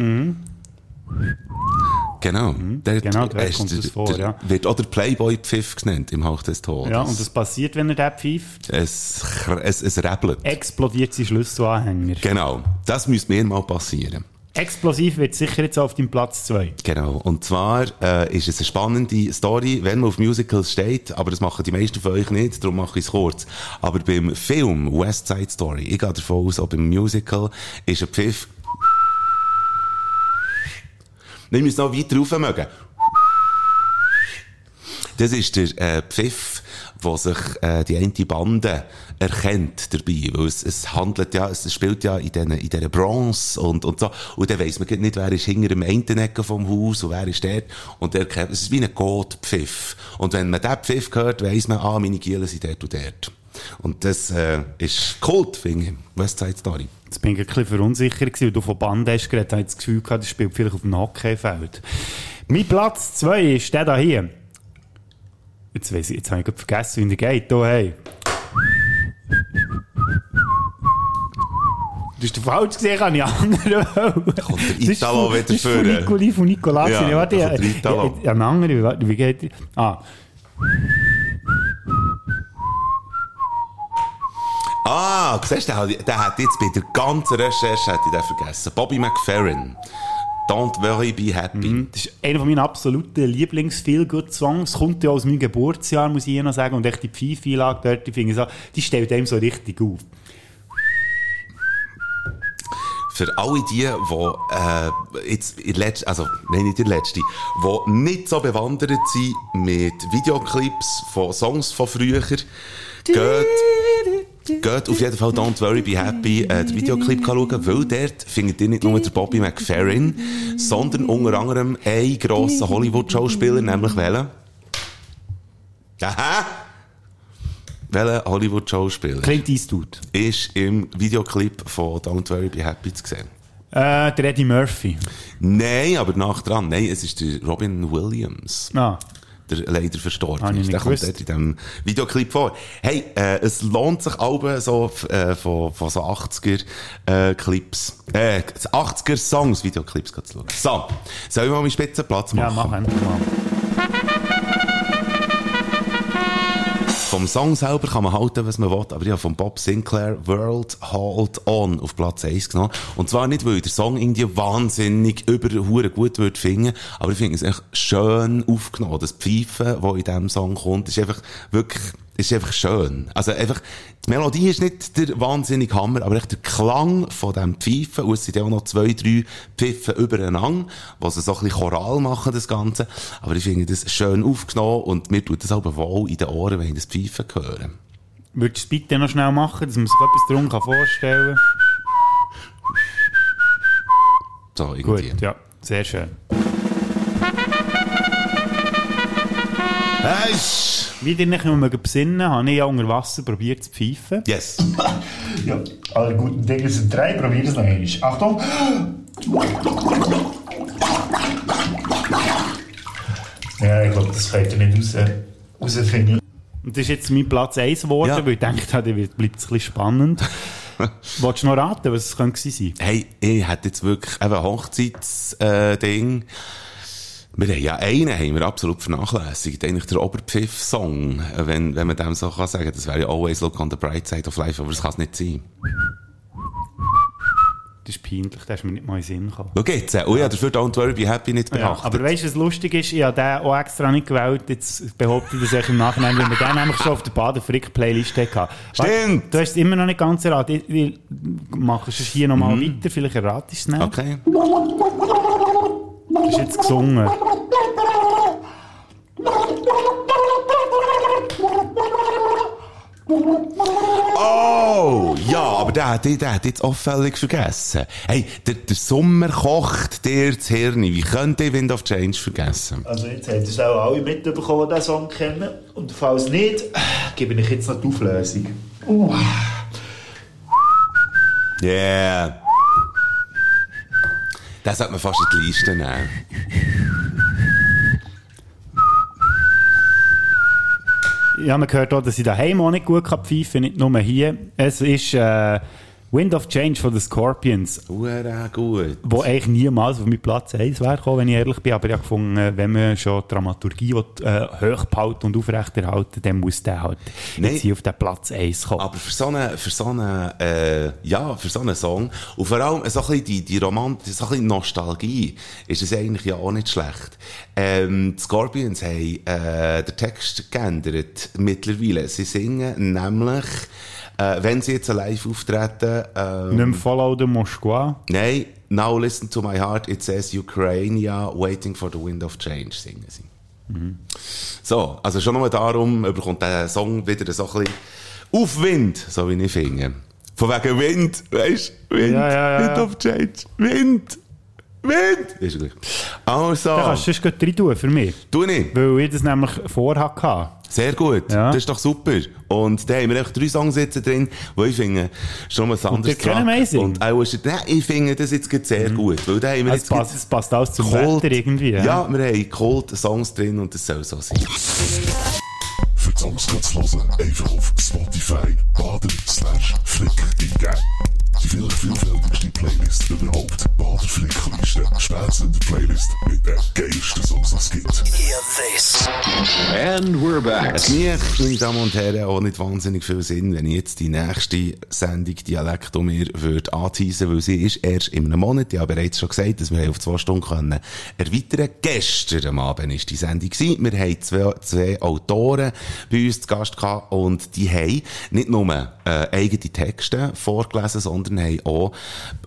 [SPEAKER 3] Genau. Der,
[SPEAKER 1] Genau, dort kommt
[SPEAKER 3] der-
[SPEAKER 1] das vor,
[SPEAKER 3] der,
[SPEAKER 1] ja.
[SPEAKER 3] Wird auch der Playboy-Pfiff genannt im Hauch des Todes.
[SPEAKER 1] Ja, und was passiert, wenn er den pfeift?
[SPEAKER 3] es, es, es rebelt.
[SPEAKER 1] Explodiert sein Schlüsselanhänger.
[SPEAKER 3] Genau. Das müsste mir mal passieren.
[SPEAKER 1] Explosiv wird sicher jetzt auf dem Platz 2.
[SPEAKER 3] Genau. Und zwar äh, ist es eine spannende Story, wenn man auf Musicals steht, aber das machen die meisten von euch nicht, darum mache ich es kurz. Aber beim Film West Side Story, ich gehe davon aus, auch beim Musical, ist ein Pfiff... Wir müssen noch weiter rauf mögen. Das ist der äh, Pfiff, wo sich äh, die eine Bande erkennt dabei, weil es, es handelt ja, es spielt ja in diesen in dieser Bronze und, und so, und dann weiss man nicht, wer ist hinter dem einen Ecke vom Haus und wer ist dort, und der kennt, es ist wie ein Code-Pfiff. Und wenn man diesen Pfiff hört, weiss man, ah, meine Gielen sind dort und dort. Und das äh, ist Kult, finde ich, West Side Story.
[SPEAKER 1] Jetzt bin ich ein bisschen verunsichert gewesen, weil du von Band hast geredet, habe ich das Gefühl gehabt, das spielt vielleicht auf dem Hockeyfeld. Mein Platz 2 ist der da hier. Jetzt, weiss ich, jetzt habe ich vergessen, wie der geht. Hier, hey. Ist der falsch gesehen, kann ich anderen
[SPEAKER 3] kommt der Italo wieder
[SPEAKER 1] Das ist von. Nicoli, von Nicolazzi.
[SPEAKER 3] Ja,
[SPEAKER 1] warte, ja, anderer, warte, wie geht Ah,
[SPEAKER 3] Ah, siehst du, der, hat- der hat jetzt bei der ganzen Recherche hätte ich den vergessen. Bobby McFerrin. Don't worry, be happy.
[SPEAKER 1] das ist einer von meinen absoluten Lieblings-Feel-Good-Songs. Kommt ja aus meinem Geburtsjahr, muss ich noch sagen. Und echt die Pfeife-Einlage dort, die finde ich so, die stellt einem so richtig auf.
[SPEAKER 3] Für alle die, die äh, jetzt in letzten, also nein, nicht der letzte, die nicht so bewandert sind mit Videoclips von Songs von früher, geht, geht auf jeden Fall Don't Worry Be Happy äh, den Videoclip schauen, weil dort findet ihr nicht nur den Bobby McFerrin, sondern unter anderem einen grossen Hollywood-Schauspieler, nämlich welchen? Aha! Welcher Hollywood-Schauspieler
[SPEAKER 1] Clint Eastwood.
[SPEAKER 3] ist im Videoclip von Don't Worry Be Happy zu sehen?
[SPEAKER 1] Äh, der Eddie Murphy.
[SPEAKER 3] Nein, aber nach dran. Nein, es ist der Robin Williams.
[SPEAKER 1] Ah.
[SPEAKER 3] Der leider verstorben
[SPEAKER 1] ich
[SPEAKER 3] ist. Der kommt dort in diesem Videoclip vor. Hey, äh, es lohnt sich auch so äh, von, von so 80er äh, Clips, äh, 80er Songs Videoclips zu schauen. So, soll ich mal meinen Spitzenplatz
[SPEAKER 1] Ja,
[SPEAKER 3] machen?
[SPEAKER 1] mach endlich mal.
[SPEAKER 3] Vom Song selber kann man halten, was man will, aber ich habe von Bob Sinclair World Hold On auf Platz 1 genommen. Und zwar nicht, weil ich den Song irgendwie wahnsinnig über Hure gut würde finden, aber ich finde es echt schön aufgenommen. Das Pfeifen, das in diesem Song kommt, ist einfach wirklich, ist einfach schön. Also einfach, die Melodie ist nicht der wahnsinnige Hammer, aber echt der Klang von diesem Pfeifen, und es sind ja auch noch zwei, drei Pfiffen übereinander, was so ein bisschen Choral machen, das Ganze. Aber ich finde das schön aufgenommen und mir tut das aber wohl in den Ohren, wenn ich das Pfeifen höre.
[SPEAKER 1] Würdest du es bitte noch schnell machen, dass man sich etwas darum kann vorstellen
[SPEAKER 3] So,
[SPEAKER 1] kann?
[SPEAKER 3] irgendwie.
[SPEAKER 1] Gut, ja, sehr schön.
[SPEAKER 3] Sch-
[SPEAKER 1] Wie ihr nicht mehr besinnen habe ich ja unter Wasser probiert zu pfeifen.
[SPEAKER 3] yes. *laughs*
[SPEAKER 5] Ja, alle guten Dinge sind drei. Probier es noch einmal. Achtung! Ja, ich glaube, das könnt ihr nicht raus, rausfinden.
[SPEAKER 1] Und das ist jetzt mein Platz 1 geworden,
[SPEAKER 3] Ja.
[SPEAKER 1] weil ich dachte, da wird- bleibt ein bisschen spannend. *laughs* Wolltest du noch raten, was es könnte gewesen sein?
[SPEAKER 3] Hey, ich hätte jetzt wirklich eben Hochzeitsding. Wir haben ja einen, haben wir absolut vernachlässigt. Eigentlich der Oberpfiff-Song, wenn, wenn man dem so kann sagen. Das wäre ja Always Look on the Bright Side of Life, aber das kann es nicht sein.
[SPEAKER 1] Das ist peinlich, da ist mir nicht mal in den Sinn gekommen.
[SPEAKER 3] Schau jetzt, äh, oh ja, dafür Don't Worry Be Happy nicht
[SPEAKER 1] Ja,
[SPEAKER 3] beachtet.
[SPEAKER 1] aber weißt du, was lustig ist? Ich habe den auch extra nicht gewählt. Jetzt behaupte ich das im Nachhinein, weil wir den nämlich schon auf der Baden-Frick-Playlist hatten.
[SPEAKER 3] Stimmt.
[SPEAKER 1] Du hast es immer noch nicht ganz erraten. Ich, ich mache es hier nochmal weiter, vielleicht erratest du es nicht.
[SPEAKER 3] Okay.
[SPEAKER 1] Das ist jetzt gesungen.
[SPEAKER 3] Oh, ja, aber der hat, jetzt auffällig vergessen. Hey, der, der Sommer kocht dir das Hirn. Wie könnt ihr Wind of Change vergessen?
[SPEAKER 5] Also jetzt habt ihr es auch alle mitbekommen, die diesen Song kennen. Und falls nicht, gebe ich jetzt noch die Auflösung.
[SPEAKER 3] Yeah. Das sollte man fast in die Liste nehmen.
[SPEAKER 1] Ja, man hört auch, dass ich daheim auch nicht gut kann pfeifen kann, nicht nur hier. Es ist äh, Wind of Change von den Scorpions,
[SPEAKER 3] Ura gut.
[SPEAKER 1] wo eigentlich niemals auf meinen Platz 1 wäre gekommen, wenn ich ehrlich bin. Aber ich habe gefunden, wenn man schon Dramaturgie will, äh, hoch behalten und aufrechterhalten dann muss der halt
[SPEAKER 3] Nein.
[SPEAKER 1] jetzt hier auf den Platz 1 kommen.
[SPEAKER 3] Aber für so einen, für so einen, äh, ja, für so einen Song, und vor allem so ein bisschen die, die Romantik, so ein bisschen Nostalgie, ist es eigentlich ja auch nicht schlecht. Ähm, die Scorpions haben, äh, den Text geändert mittlerweile. Sie singen nämlich, äh, wenn sie jetzt live auftreten, ähm,
[SPEAKER 1] Nicht mehr Follow the Moskwa.
[SPEAKER 3] Nein, now listen to my heart, it says Ukraine, waiting for the wind of change, singen sie. So, also schon nur darum bekommt der Song wieder so ein bisschen Aufwind, so wie ich finde. Von wegen Wind, weißt du? Wind,
[SPEAKER 1] Ja, ja, ja,
[SPEAKER 3] Wind of change, Wind. Wind! Ist gleich. Also,
[SPEAKER 1] Da kannst du sonst gleich rein tun für mich.
[SPEAKER 3] du nicht.
[SPEAKER 1] Weil ich das nämlich vorhatte.
[SPEAKER 3] Sehr gut.
[SPEAKER 1] Ja.
[SPEAKER 3] Das ist doch super. Und da haben wir echt drei Songs jetzt drin, wo ich finde, schon mal anders
[SPEAKER 1] ihr kennen
[SPEAKER 3] dran.
[SPEAKER 1] Amazing?
[SPEAKER 3] Und auch ist, nein, ich finde das jetzt gerade sehr gut. Weil da haben wir
[SPEAKER 1] Es
[SPEAKER 3] jetzt
[SPEAKER 1] passt, es passt alles zum
[SPEAKER 3] Cold-
[SPEAKER 1] Wetter irgendwie.
[SPEAKER 3] Ja,
[SPEAKER 1] Ja.
[SPEAKER 3] wir haben Cold Songs drin und das soll so sein.
[SPEAKER 7] Für die Songs kannst du hören, einfach auf Spotify bader slash flick eingeben. Vielfältigste Playlist überhaupt. Bader Flickliste. Spätzünder Playlist mit den geilsten Songs, es gibt.
[SPEAKER 6] And we're back.
[SPEAKER 3] Es macht, meine Damen und Herren, auch nicht wahnsinnig viel Sinn, wenn ich jetzt die nächste Sendung Dialekt um mir würde anteasen, weil sie ist erst in einem Monat. Ich habe bereits schon gesagt, dass wir auf zwei Stunden können erweitern Gestern am Abend war die Sendung. Wir haben zwei, zwei Autoren bei uns zu Gast gehabt und die haben nicht nur äh, eigene Texte vorgelesen, sondern haben auch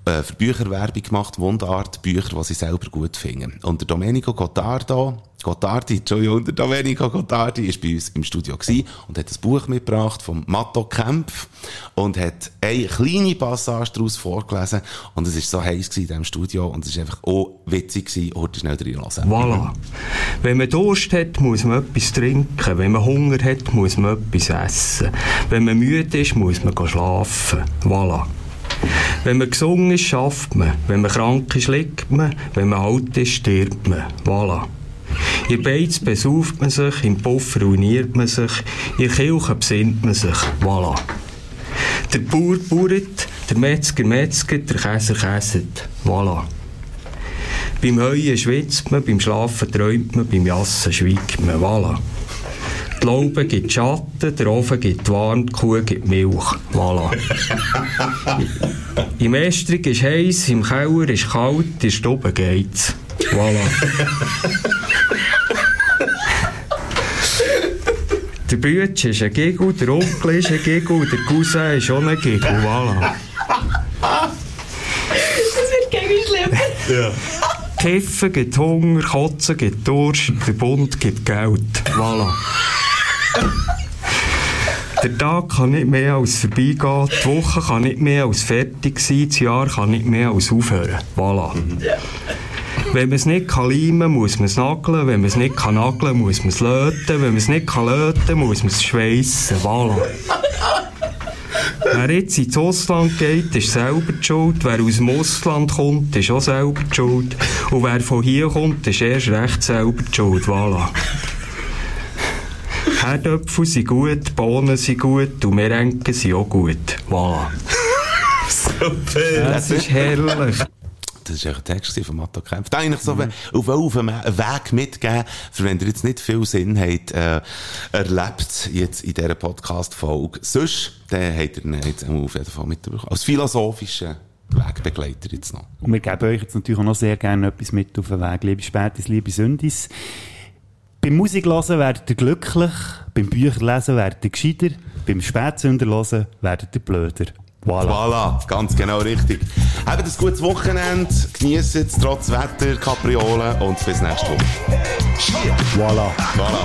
[SPEAKER 3] äh, für Bücher gemacht, Wundart Bücher, die sie selber gut finden. Und der Domenico Gottardo, Gottardi, Entschuldigung, der Domenico Gottardi ist bei uns im Studio gewesen und hat ein Buch mitgebracht vom Matto Kempf und hat eine kleine Passage daraus vorgelesen und es ist so heiß in diesem Studio und es ist einfach auch witzig gewesen, heute schnell reinlassen.
[SPEAKER 8] Voilà. Wenn man Durst hat, muss man etwas trinken. Wenn man Hunger hat, muss man etwas essen. Wenn man müde ist, muss man schlafen. Voilà. Wenn man gesungen ist, schafft man. Wenn man krank ist, liegt man. Wenn man alt ist, stirbt man. Voilà. In Beiz besauft man sich, im Puff ruiniert man sich, in Kirche besinnt man sich. Voilà. Der Bauer bauert, der Metzger metzget, der Käser käset. Voilà. Beim Heuen schwitzt man, beim Schlafen träumt man, beim Jassen schweigt man. Voilà. Die Laube gibt Schatten, der Ofen gibt warm, die Kuh gibt Milch. Voilà. *laughs* Im Estrig ist heiß, im Keller ist kalt, in der Stube geht's. Voilà. *laughs* Der Bütsch ist ein Giggle, der Onkel ist ein Giggle, der Cousin ist auch ein Giggle. Voilà. Kiffen gibt Hunger, Kotzen gibt Durst, der Bund gibt Geld. Voilà. Der Tag kann nicht mehr als vorbeigehen, die Woche kann nicht mehr als fertig sein, das Jahr kann nicht mehr als aufhören. Voilà. Wenn man es nicht kann leimen, muss man es nageln. Wenn man es nicht kann nageln, muss man es löten. Wenn man es nicht kann löten, muss man es schweissen. Voilà. Wer jetzt ins Ausland geht, ist selber die schuld. Wer aus dem Ausland kommt, ist auch selber die schuld. Und wer von hier kommt, ist erst recht selber die schuld. Voilà. Herdöpfel sind gut, Bohnen sind gut und Merenken sind auch gut. Voilà. *laughs* Das ist herrlich.
[SPEAKER 3] Das war ein Text von Matto Kempf. Da eigentlich so auf, auf einen Weg mitgeben, für wenn ihr jetzt nicht viel Sinn habt, äh, erlebt jetzt in dieser Podcast-Folge. Sonst, dann habt ihr ihn jetzt auf jeden Fall mitbekommen. Als philosophischer Wegbegleiter jetzt noch.
[SPEAKER 1] Und wir geben euch jetzt natürlich auch noch sehr gerne etwas mit auf den Weg. Liebe Spätis, liebe Sündis. Beim Musiklesen werdet ihr glücklich, beim Bücherlesen werdet ihr gescheiter, beim Spätsünder hören werdet ihr blöder. Voilà.
[SPEAKER 3] Voilà, ganz genau richtig. Habt ein gutes Wochenende, genießt es trotz Wetter, Kapriolen und bis nächste Woche.
[SPEAKER 1] Voilà.
[SPEAKER 3] Voilà.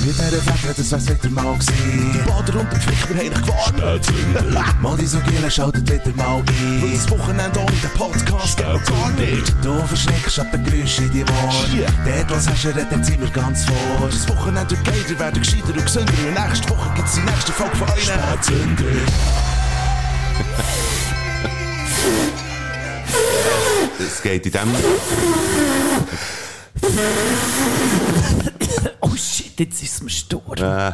[SPEAKER 2] Mit dieser Fette, das wär's wieder mal gewesen. Die Bader und der Pflicht, wir haben gewarnt. Mal die so Giele, schaltet wieder mal ein. Weil das Wochenende ohne den Podcast geht gar nicht. Du verschreckst ab den Geräuschen in die Ohren. Dort, was hast du, redet sind wir ganz vor. Das Wochenende wird geiler, werden gescheiter und gesünder. Und nächste Woche gibt's die nächste Folge von euch. Spätzünder.
[SPEAKER 3] Es geht in dem...
[SPEAKER 1] Oh shit, jetzt ist es mir stur.
[SPEAKER 3] Äh,